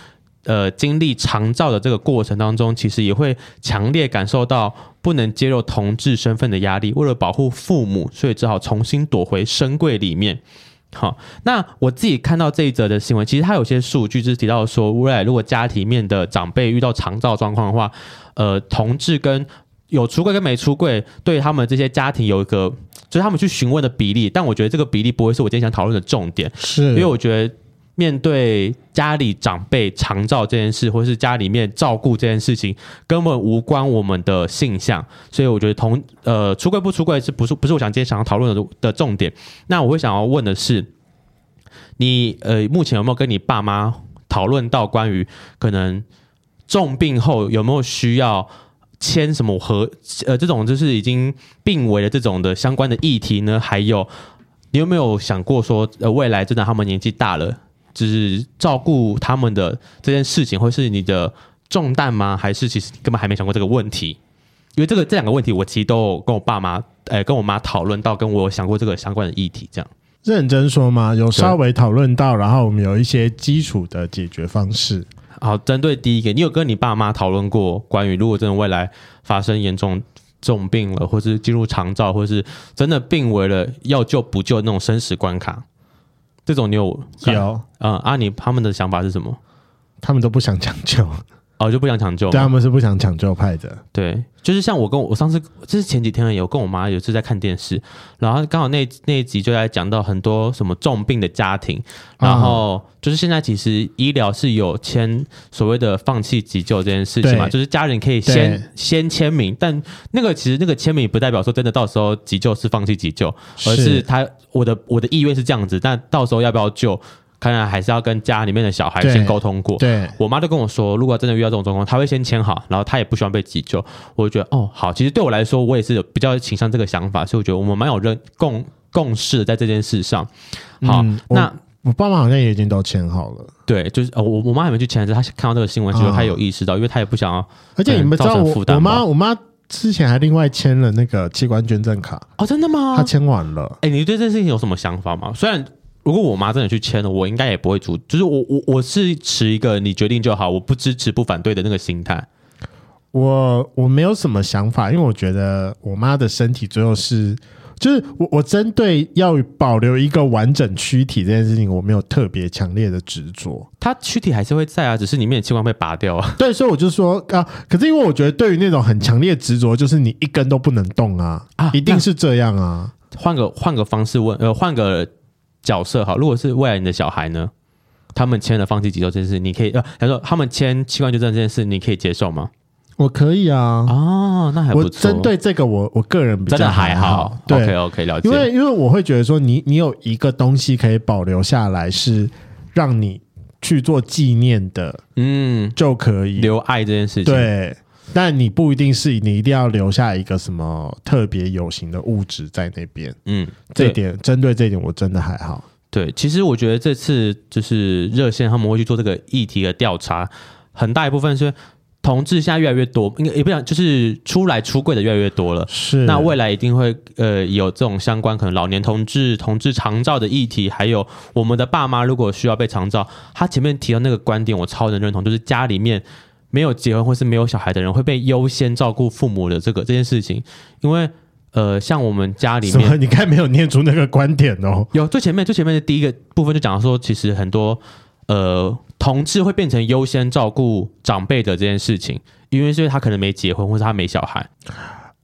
呃，经历长照的这个过程当中，其实也会强烈感受到不能揭露同志身份的压力。为了保护父母，所以只好重新躲回深柜里面。好，那我自己看到这一则的新闻，其实它有些数据是提到说，未来如果家庭面的长辈遇到长照状况的话，呃，同志跟有出柜跟没出柜，对他们这些家庭有一个，就是他们去询问的比例。但我觉得这个比例不会是我今天想讨论的重点，是因为我觉得面对家里长辈长照这件事，或是家里面照顾这件事情，根本无关我们的性向，所以我觉得同呃出柜不出柜是不是不是我想今天想要讨论的的重点。那我会想要问的是，你呃目前有没有跟你爸妈讨论到关于可能重病后有没有需要签什么和呃这种就是已经病危的这种的相关的议题呢？还有你有没有想过说呃未来真的他们年纪大了？就是照顾他们的这件事情，会是你的重担吗？还是其实根本还没想过这个问题？因为这个这两个问题，我其实都有跟我爸妈，呃、欸，跟我妈讨论到，跟我有想过这个相关的议题。这样认真说吗？有稍微讨论到，然后我们有一些基础的解决方式。好，针对第一个，你有跟你爸妈讨论过关于如果真的未来发生严重重病了，或是进入长照，或是真的病危了，要救不救那种生死关卡？这种你有有嗯啊，尼他们的想法是什么？他们都不想抢救，哦，就不想抢救。对，他们是不想抢救派的。对，就是像我跟我，我上次，这是前几天有跟我妈有次在看电视，然后刚好那那一集就在讲到很多什么重病的家庭，然后就是现在其实医疗是有签所谓的放弃急救这件事情嘛，就是家人可以先先签名，但那个其实那个签名不代表说真的到时候急救是放弃急救，而是他。我的我的意愿是这样子，但到时候要不要救，看来还是要跟家里面的小孩先沟通过。对，我妈就跟我说，如果真的遇到这种状况，她会先签好，然后她也不希望被急救。我就觉得，哦，好，其实对我来说，我也是比较倾向这个想法，所以我觉得我们蛮有认共共识在这件事上。好，嗯、那我，爸妈好像也已经都签好了。对，就是我我妈还没去签，她看到这个新闻之后，她有意识到，因为她也不想要，而且你们知道我我妈我妈。之前还另外签了那个器官捐赠卡哦，真的吗？他签完了。哎、欸，你对这件事情有什么想法吗？虽然如果我妈真的去签了，我应该也不会阻，就是我我我是持一个你决定就好，我不支持不反对的那个心态。我我没有什么想法，因为我觉得我妈的身体最后是，就是我我针对要保留一个完整躯体这件事情，我没有特别强烈的执着。它躯体还是会在啊，只是里面的器官被拔掉啊。对，所以我就说啊，可是因为我觉得对于那种很强烈执着，就是你一根都不能动啊，啊，一定是这样啊。换个换个方式问，呃，换个角色好，如果是未来你的小孩呢？他们签了放弃急救这件事，你可以呃，他说他们签器官捐赠这件事，你可以接受吗？我可以啊。哦，那还不错。我针对这个，我我个人比较真的还好。对，OK OK，了解。因为因为我会觉得说你，你你有一个东西可以保留下来，是让你去做纪念的，嗯，就可以留爱这件事情。对，但你不一定是你一定要留下一个什么特别有形的物质在那边。嗯，这点针对这一点，我真的还好。对，其实我觉得这次就是热线他们会去做这个议题的调查，很大一部分是同志现在越来越多，应该也不讲，就是出来出柜的越来越多了。是，那未来一定会呃有这种相关可能老年同志、同志长照的议题，还有我们的爸妈如果需要被长照，他前面提到那个观点，我超能认同，就是家里面没有结婚或是没有小孩的人会被优先照顾父母的这个这件事情，因为。呃，像我们家里面，你该没有念出那个观点哦。有最前面最前面的第一个部分就讲说，其实很多呃同志会变成优先照顾长辈的这件事情，因为是因为他可能没结婚，或者他没小孩。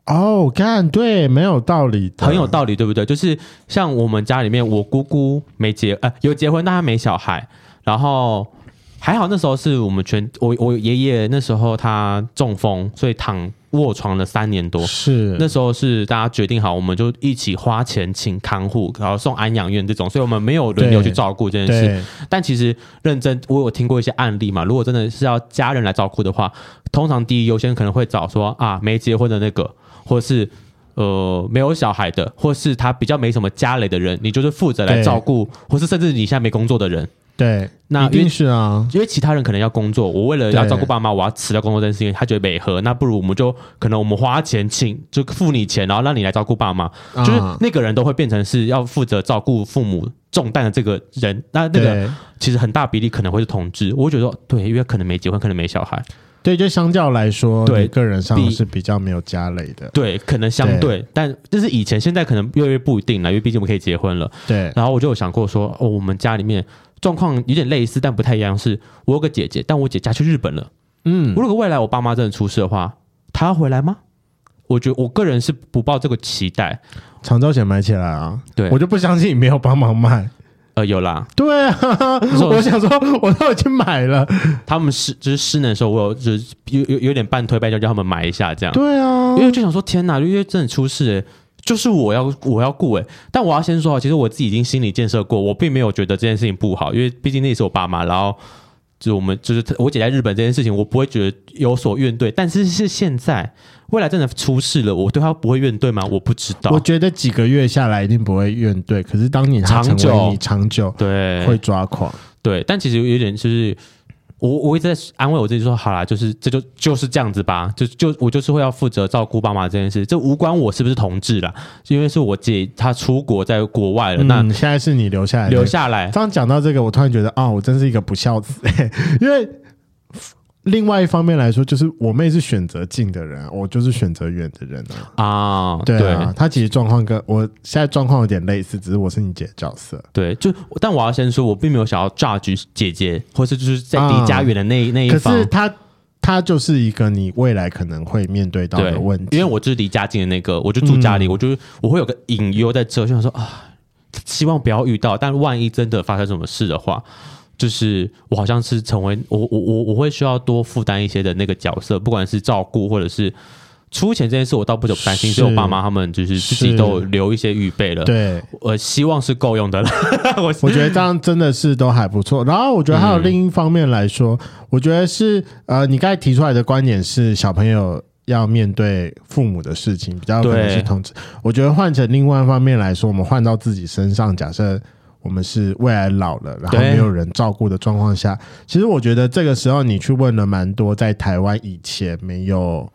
哦，看对，没有道理，很有道理，对不对？就是像我们家里面，我姑姑没结，呃，有结婚，但她没小孩，然后还好那时候是我们全我我爷爷那时候他中风，所以躺。卧床了三年多，是那时候是大家决定好，我们就一起花钱请看护，然后送安养院这种，所以我们没有轮流去照顾这件事。但其实认真，我有听过一些案例嘛，如果真的是要家人来照顾的话，通常第一优先可能会找说啊没结婚的那个，或是呃没有小孩的，或是他比较没什么家累的人，你就是负责来照顾，或是甚至你现在没工作的人。对，那一定是啊，因为其他人可能要工作，我为了要照顾爸妈，我要辞掉工作这件事情，他觉得违和，那不如我们就可能我们花钱请，就付你钱，然后让你来照顾爸妈，啊、就是那个人都会变成是要负责照顾父母重担的这个人，那那个其实很大比例可能会是同志，我会觉得对，因为可能没结婚，可能没小孩。对，就相较来说，对个人上是比较没有家累的。对，可能相对，对。但就是以前，现在可能越来越不一定了，因为毕竟我们可以结婚了。对，然后我就有想过说，哦，我们家里面状况有点类似，但不太一样。是我有个姐姐，但我姐嫁去日本了。嗯，如果未来我爸妈真的出事的话，她要回来吗？我觉得我个人是不抱这个期待。长照险买起来啊！对，我就不相信你没有帮忙买。呃，有啦，对啊，我想说，我都已经买了。他们失就是失能的时候，我有就是有有有点半推半就叫他们买一下这样。对啊，因为就想说，天哪，因为真的出事，欸，就是我要我要顾诶。但我要先说，其实我自己已经心理建设过，我并没有觉得这件事情不好，因为毕竟那也是我爸妈，然后就我们就是我姐在日本这件事情，我不会觉得有所怨怼。但是是现在。未来真的出事了，我对他不会怨怼吗？我不知道。我觉得几个月下来一定不会怨怼，可是当你长久，你长久对会抓狂。对，但其实有点就是，我我一直在安慰我自己说，好啦，就是这就就是这样子吧，就就我就是会要负责照顾爸妈这件事，这无关我是不是同志啦，因为是我姐她出国在国外了。嗯、那现在是你留下来，留下来。刚讲到这个，我突然觉得啊、哦，我真是一个不孝子，因为。另外一方面来说，就是我妹是选择近的人，我就是选择远的人啊。啊，对啊，她其实状况跟我现在状况有点类似，只是我是你姐的角色。对，就但我要先说，我并没有想要 judge 姐姐，或是就是在离家远的那、啊、那一方。可是她，她就是一个你未来可能会面对到的问题。因为我就是离家近的那个，我就住家里，嗯、我就我会有个隐忧在这，就想说啊，希望不要遇到，但万一真的发生什么事的话。就是我好像是成为我我我我会需要多负担一些的那个角色，不管是照顾或者是出钱这件事，我倒不怎么担心，所以我爸妈他们就是自己都留一些预备了。对，我希望是够用的了。我我觉得这样真的是都还不错。然后我觉得还有另一方面来说，嗯、我觉得是呃，你刚才提出来的观点是小朋友要面对父母的事情比较可能是同志。我觉得换成另外一方面来说，我们换到自己身上，假设。我们是未来老了，然后没有人照顾的状况下，其实我觉得这个时候你去问了蛮多在台湾以前没有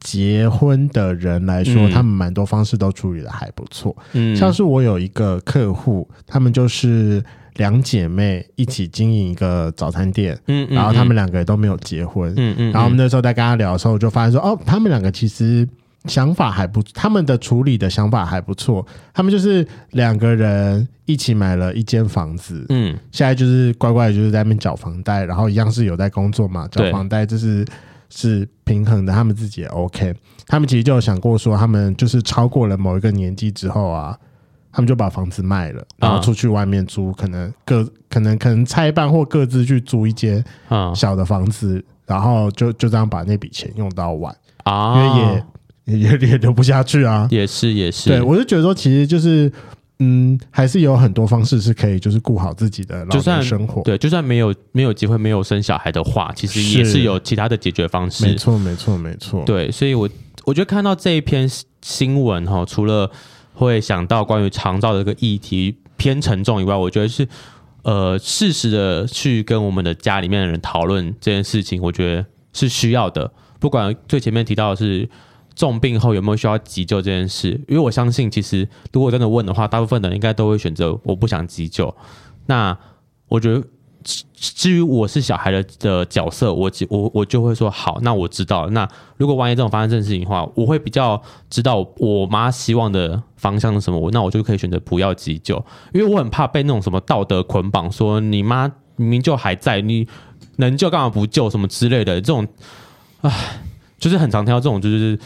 结婚的人来说，嗯、他们蛮多方式都处理的还不错。嗯，像是我有一个客户，他们就是两姐妹一起经营一个早餐店，嗯，然后他们两个也都没有结婚，嗯嗯，嗯，然后我们那时候在跟他聊的时候，就发现说，哦，他们两个其实。想法还不，他们的处理的想法还不错。他们就是两个人一起买了一间房子，嗯，现在就是乖乖的就是在那边缴房贷，然后一样是有在工作嘛，缴房贷就是是平衡的，他们自己也 OK。他们其实就有想过说，他们就是超过了某一个年纪之后啊。他们就把房子卖了，然后出去外面租，可能各可能可能拆半或各自去租一间小的房子，然后就就这样把那笔钱用到完啊，因为也也 也留不下去啊，也是也是，对我就觉得说，其实就是嗯，还是有很多方式是可以就是顾好自己的老年生活，对，就算没有没有机会没有生小孩的话，其实也是有其他的解决方式，没错没错没错，对，所以我我觉得看到这一篇新闻哈，除了会想到关于长照的这个议题偏沉重以外，我觉得是呃适时的去跟我们的家里面的人讨论这件事情，我觉得是需要的。不管最前面提到的是重病后有没有需要急救这件事，因为我相信其实如果真的问的话，大部分的人应该都会选择我不想急救。那我觉得。至于我是小孩的的角色，我我我就会说好，那我知道。那如果万一这种发生这种事情的话，我会比较知道我妈希望的方向是什么，我那我就可以选择不要急救，因为我很怕被那种什么道德捆绑，说你妈明明就还在，你能救干嘛不救什么之类的这种，唉，就是很常听到这种就是。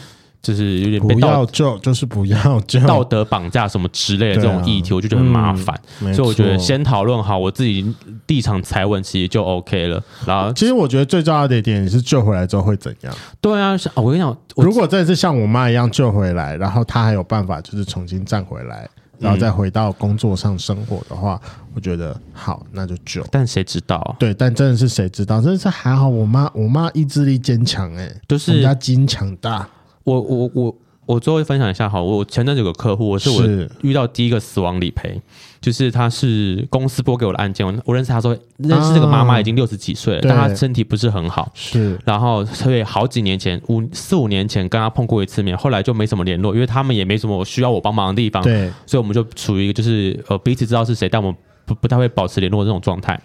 就是有点不要救，就是不要救，道德绑架什么之类的这种议题，我就觉得很麻烦。嗯、所以我觉得先讨论好我自己立场踩稳，其实就 OK 了。然后，其实我觉得最重要的一点是救回来之后会怎样？对啊，我跟你讲，如果真的是像我妈一样救回来，然后她还有办法就是重新站回来，然后再回到工作上生活的话，嗯、我觉得好，那就救。但谁知道？对，但真的是谁知道？真的是还好，我妈我妈意志力坚强，哎，就是人家筋强大。我我我我最后分享一下哈，我前阵子有个客户，我是我遇到第一个死亡理赔，就是他是公司拨给我的案件，我我认识他说认识这个妈妈已经六十几岁了，但她身体不是很好，是，然后所以好几年前五四五年前跟他碰过一次面，后来就没什么联络，因为他们也没什么需要我帮忙的地方，对，所以我们就处于一个就是呃彼此知道是谁，但我们。不不太会保持联络这种状态，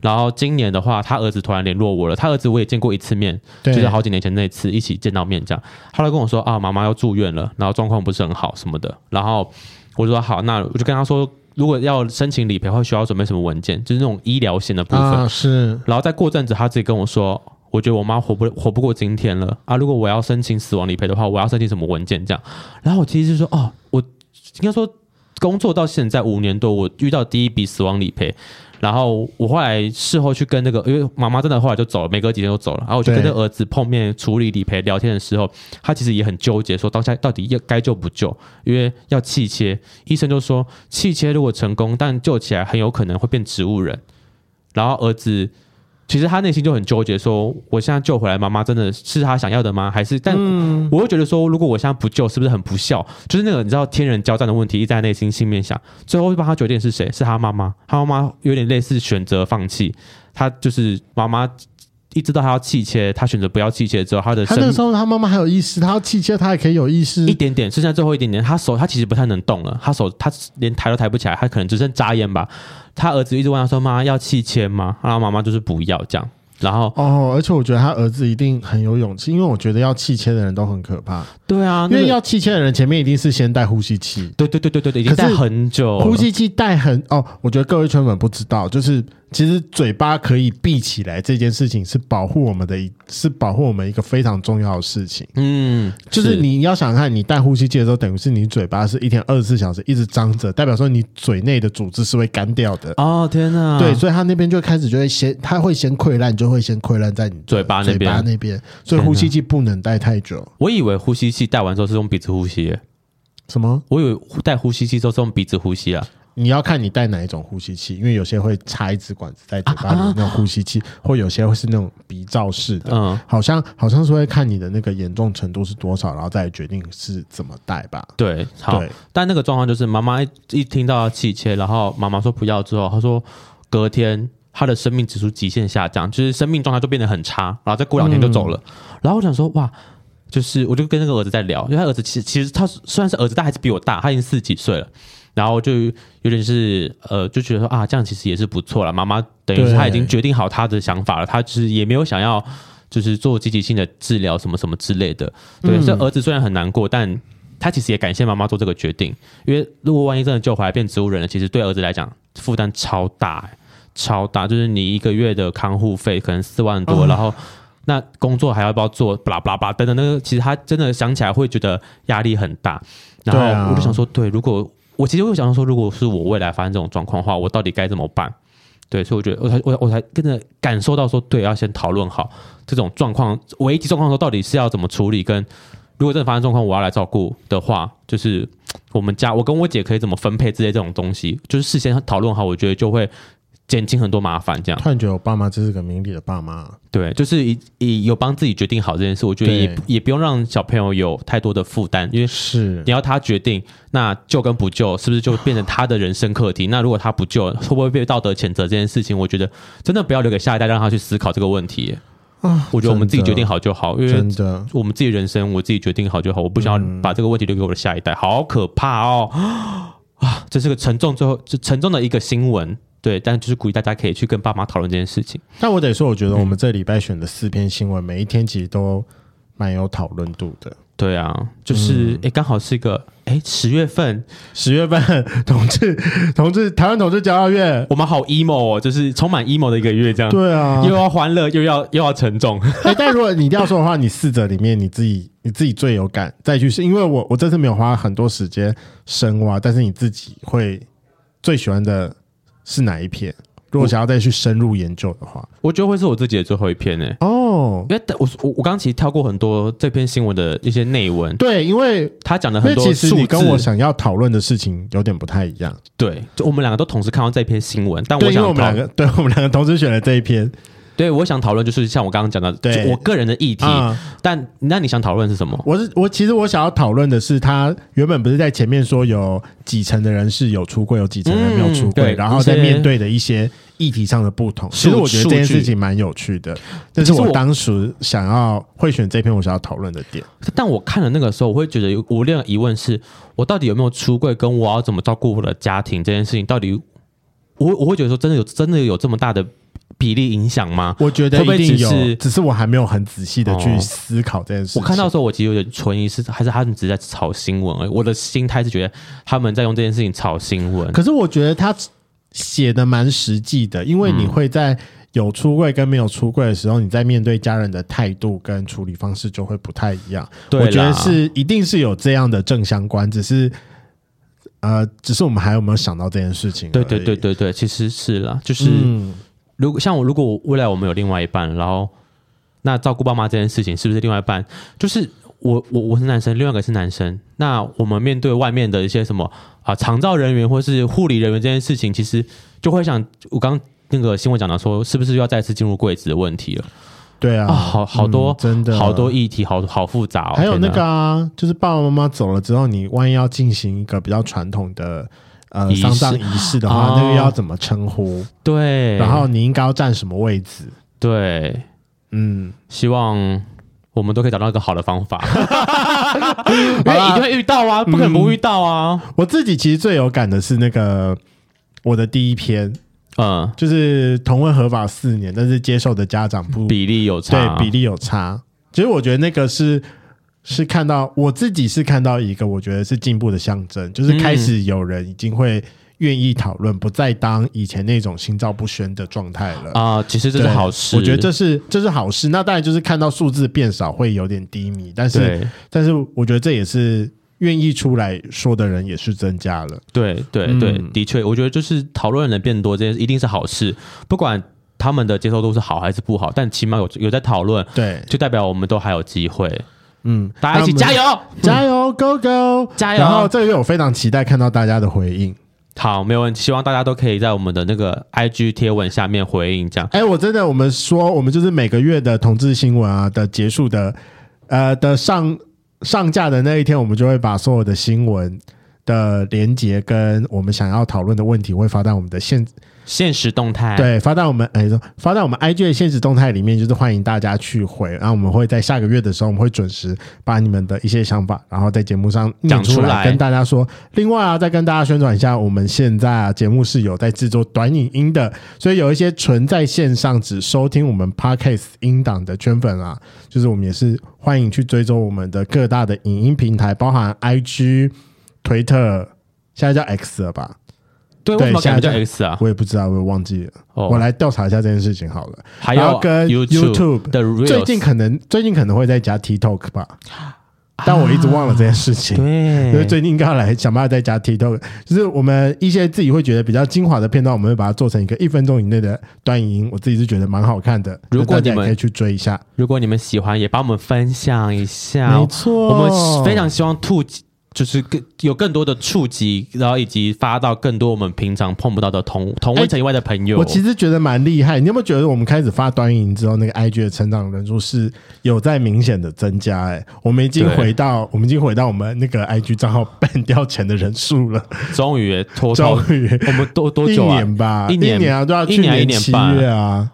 然后今年的话，他儿子突然联络我了。他儿子我也见过一次面，就是好几年前那次一起见到面这样。后来跟我说啊，妈妈要住院了，然后状况不是很好什么的。然后我就说好，那我就跟他说，如果要申请理赔，会需要准备什么文件？就是那种医疗险的部分。啊，是。然后再过阵子，他自己跟我说，我觉得我妈活不活不过今天了啊。如果我要申请死亡理赔的话，我要申请什么文件？这样。然后我其实就说，哦，我应该说。工作到现在五年多，我遇到第一笔死亡理赔，然后我后来事后去跟那个，因为妈妈真的后来就走了，没隔几天就走了，然后我就跟那儿子碰面处理理赔聊天的时候，他其实也很纠结，说当下到底要该救不救，因为要气切，医生就说气切如果成功，但救起来很有可能会变植物人，然后儿子。其实他内心就很纠结，说我现在救回来，妈妈真的是他想要的吗？还是？但我会觉得说，如果我现在不救，是不是很不孝？就是那个你知道天人交战的问题，一直在内心心里面想。最后会帮他决定是谁？是他妈妈。他妈妈有点类似选择放弃，他就是妈妈。一直到他要气切，他选择不要气切之后，他的他那个时候他妈妈还有意识，他要气切，他也可以有意识，一点点，剩下最后一点点，他手他其实不太能动了，他手他连抬都抬不起来，他可能只剩眨眼吧。他儿子一直问他说：“妈要气切吗？”然后妈妈就是不要这样。然后哦，而且我觉得他儿子一定很有勇气，因为我觉得要气切的人都很可怕。对啊，因为要气切的人前面一定是先戴呼吸器。对对对对对对，已经戴很久，呼吸器戴很哦，我觉得各位圈粉不知道，就是。其实嘴巴可以闭起来这件事情是保护我们的，一是保护我们一个非常重要的事情。嗯，就是你要想看，你戴呼吸器的时候，等于是你嘴巴是一天二十四小时一直张着，代表说你嘴内的组织是会干掉的。哦，天哪！对，所以他那边就开始就会先，他会先溃烂，就会先溃烂在你嘴巴那边。嘴巴那边，所以呼吸器不能戴太久。我以为呼吸器戴完之后是用鼻子呼吸。什么？我以为戴呼吸器之后是用鼻子呼吸啊。你要看你带哪一种呼吸器，因为有些会插一支管子在嘴巴里那种呼吸器，或有些会是那种鼻罩式的。嗯，好像好像是会看你的那个严重程度是多少，然后再决定是怎么带吧。对，好。但那个状况就是妈妈一一听到要气切，然后妈妈说不要之后，她说隔天她的生命指数极限下降，就是生命状态就变得很差，然后再过两天就走了。嗯、然后我想说哇，就是我就跟那个儿子在聊，因为他儿子其实其实他虽然是儿子，但还是比我大，他已经四十几岁了。然后就有点是呃，就觉得说啊，这样其实也是不错了。妈妈等于是他已经决定好她的想法了，她其实也没有想要就是做积极性的治疗什么什么之类的。对，这、嗯、儿子虽然很难过，但他其实也感谢妈妈做这个决定，因为如果万一真的救回来变植物人了，其实对儿子来讲负担超大，超大。就是你一个月的看护费可能四万多，嗯、然后那工作还要不要做，巴拉巴拉巴拉等等，那个其实他真的想起来会觉得压力很大。然后我就想说，对，如果我其实会想说，如果是我未来发生这种状况的话，我到底该怎么办？对，所以我觉得我才我我才跟着感受到说，对，要先讨论好这种状况，危机状况的时候到底是要怎么处理，跟如果真的发生状况，我要来照顾的话，就是我们家我跟我姐可以怎么分配这些这种东西，就是事先讨论好，我觉得就会。减轻很多麻烦，这样。突然觉得我爸妈真是个明理的爸妈。对，就是以以有帮自己决定好这件事，我觉得也也不用让小朋友有太多的负担，因为是你要他决定，那救跟不救是不是就变成他的人生课题？那如果他不救，会不会被道德谴责这件事情？我觉得真的不要留给下一代让他去思考这个问题。啊，我觉得我们自己决定好就好，因为真的我们自己人生我自己决定好就好，我不想要把这个问题留给我的下一代。好可怕哦！啊，这是个沉重，最后就沉重的一个新闻。对，但就是鼓励大家可以去跟爸妈讨论这件事情。但我得说，我觉得我们这礼拜选的四篇新闻，每一天其实都蛮有讨论度的。对啊，就是哎，刚好是一个哎 十月份，十月份同志同志台湾同志骄傲月，我们好 emo 哦，就是充满 emo 的一个月，这样。对啊，又要欢乐，又要又要沉重。哎，但如果你一定要说的话，你四者里面你自己你自己最有感，再去是因为我我这次没有花很多时间深挖，但是你自己会最喜欢的。是哪一篇？如果想要再去深入研究的话，我，觉得会是我自己的最后一篇呢、欸。哦，因为我我我刚刚其实跳过很多这篇新闻的一些内文。对，因为他讲的很多，其实你跟我想要讨论的事情有点不太一样。对，就我们两个都同时看到这篇新闻，但我想我们两个，对我们两个同时选了这一篇。对，我想讨论就是像我刚刚讲的，对我个人的议题。嗯、但那你想讨论是什么？我是我其实我想要讨论的是，他原本不是在前面说有几成的人是有出柜，有几成人没有出柜，嗯、然后在面对的一些议题上的不同。其实我觉得这件事情蛮有趣的，这是我当时想要会选这篇我想要讨论的点。但我看了那个时候，我会觉得有无量疑问：是我到底有没有出柜，跟我要怎么照顾我的家庭这件事情，到底我我会觉得说，真的有真的有这么大的。比例影响吗？我觉得一定有，会不会只是，只是我还没有很仔细的去思考这件事情。我看到的时候，我其实有点存疑，是还是他们只是在炒新闻而已。我的心态是觉得他们在用这件事情炒新闻。可是我觉得他写的蛮实际的，因为你会在有出柜跟没有出柜的时候，你在面对家人的态度跟处理方式就会不太一样。对，我觉得是一定是有这样的正相关，只是呃，只是我们还有没有想到这件事情？对对对对对，其实是啦，就是。嗯如果像我，如果未来我们有另外一半，然后那照顾爸妈这件事情，是不是另外一半？就是我，我我是男生，另外一个是男生。那我们面对外面的一些什么啊，长照人员或是护理人员这件事情，其实就会想，我刚那个新闻讲到说，是不是又要再次进入柜子的问题了？对啊，啊好好多、嗯、真的好多议题，好好复杂、哦。还有那个啊，就是爸爸妈妈走了之后，你万一要进行一个比较传统的。呃，丧葬仪式的话，那个要怎么称呼？对，然后你应该要站什么位置？对，嗯，希望我们都可以找到一个好的方法。因为一定会遇到啊，不可能不遇到啊。我自己其实最有感的是那个我的第一篇，嗯，就是同婚合法四年，但是接受的家长不比例有差，对，比例有差。其实我觉得那个是。是看到我自己是看到一个我觉得是进步的象征，就是开始有人已经会愿意讨论，不再当以前那种心照不宣的状态了啊。其实这是好事，我觉得这是这是好事。那当然就是看到数字变少会有点低迷，但是但是我觉得这也是愿意出来说的人也是增加了。对对对，的确，我觉得就是讨论人变多，这件事一定是好事。不管他们的接受度是好还是不好，但起码有有在讨论，对，就代表我们都还有机会。嗯，大家一起加油，加油，Go Go，加油！然后这个月我非常期待看到大家的回应。好，没有问题，希望大家都可以在我们的那个 IG 贴文下面回应，这样。哎，我真的，我们说，我们就是每个月的同志新闻啊的结束的，呃的上上架的那一天，我们就会把所有的新闻的连接跟我们想要讨论的问题，会发到我们的限现实动态，对，发到我们哎，发到我们 IG 的现实动态里面，就是欢迎大家去回，然后我们会在下个月的时候，我们会准时把你们的一些想法，然后在节目上讲出来，跟大家说。另外啊，再跟大家宣传一下，我们现在啊节目是有在制作短影音的，所以有一些纯在线上只收听我们 Podcast 音档的圈粉啊，就是我们也是欢迎去追踪我们的各大的影音平台，包含 IG、推特，现在叫 X 了吧？对，为什么现在叫 X 啊？我也不知道，我也忘记了。哦、我来调查一下这件事情好了。还有跟 YouTube 的最近可能最近可能会再加 TikTok 吧，但我一直忘了这件事情。对、啊，因为最近应该要来想办法再加 TikTok，就是我们一些自己会觉得比较精华的片段，我们会把它做成一个一分钟以内的短影音。我自己是觉得蛮好看的，如果你们可以去追一下。如果你们喜欢，也帮我们分享一下。没错，我们非常希望兔。就是更有更多的触及，然后以及发到更多我们平常碰不到的同同温层以外的朋友。我其实觉得蛮厉害。你有没有觉得我们开始发端影之后，那个 IG 的成长人数是有在明显的增加？哎，我们已经回到我们已经回到我们那个 IG 账号 ban 掉钱的人数了。终于 拖终于我们多多久啊？一年吧，一年一年啊，都要一年一年半啊。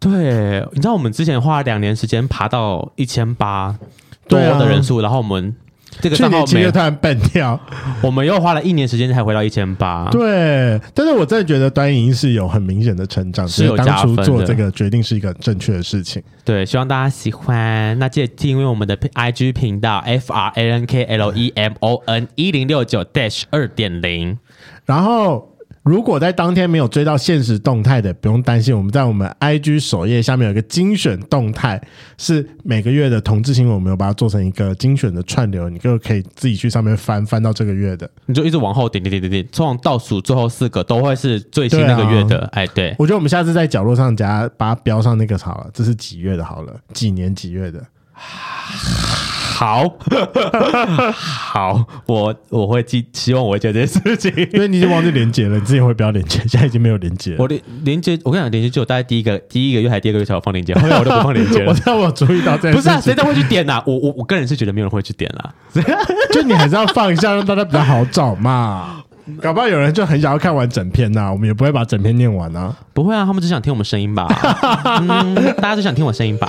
对，你知道我们之前花了两年时间爬到一千八多的人数，然后我们。这个账号没有突然笨掉，我们又花了一年时间才回到一千八。对，但是我真的觉得端影是有很明显的成长，是有加分的。做这个决定是一个正确的事情。对，希望大家喜欢。那记得订阅我们的 IG 频道 F R A N K L E M O N 一零六九 Dash 二点零，然后。如果在当天没有追到现实动态的，不用担心，我们在我们 IG 首页下面有一个精选动态，是每个月的同志新闻，我们有把它做成一个精选的串流，你就可以自己去上面翻翻到这个月的，你就一直往后点点点点点，从倒数最后四个都会是最新那个月的。啊、哎，对，我觉得我们下次在角落上加把它标上那个好了，这是几月的，好了，几年几月的。好，好，我我会记，希望我会记得这件事情，因为你已经忘记连接了，你自己会不要连接，现在已经没有连结了。我连连接，我跟你讲，连接就大概第一个第一个月还是第二个月才有放连接，后面我都不放连接了。我知道我注意到这不是啊，谁都会去点呐、啊？我我我个人是觉得没有人会去点啦，就你还是要放一下，让大家比较好找嘛。搞不好有人就很想要看完整篇呐、啊，我们也不会把整篇念完啊。不会啊，他们只想听我们声音吧？嗯，大家只想听我声音吧？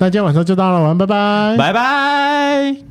那今天晚上就到了，晚安，拜拜，拜拜。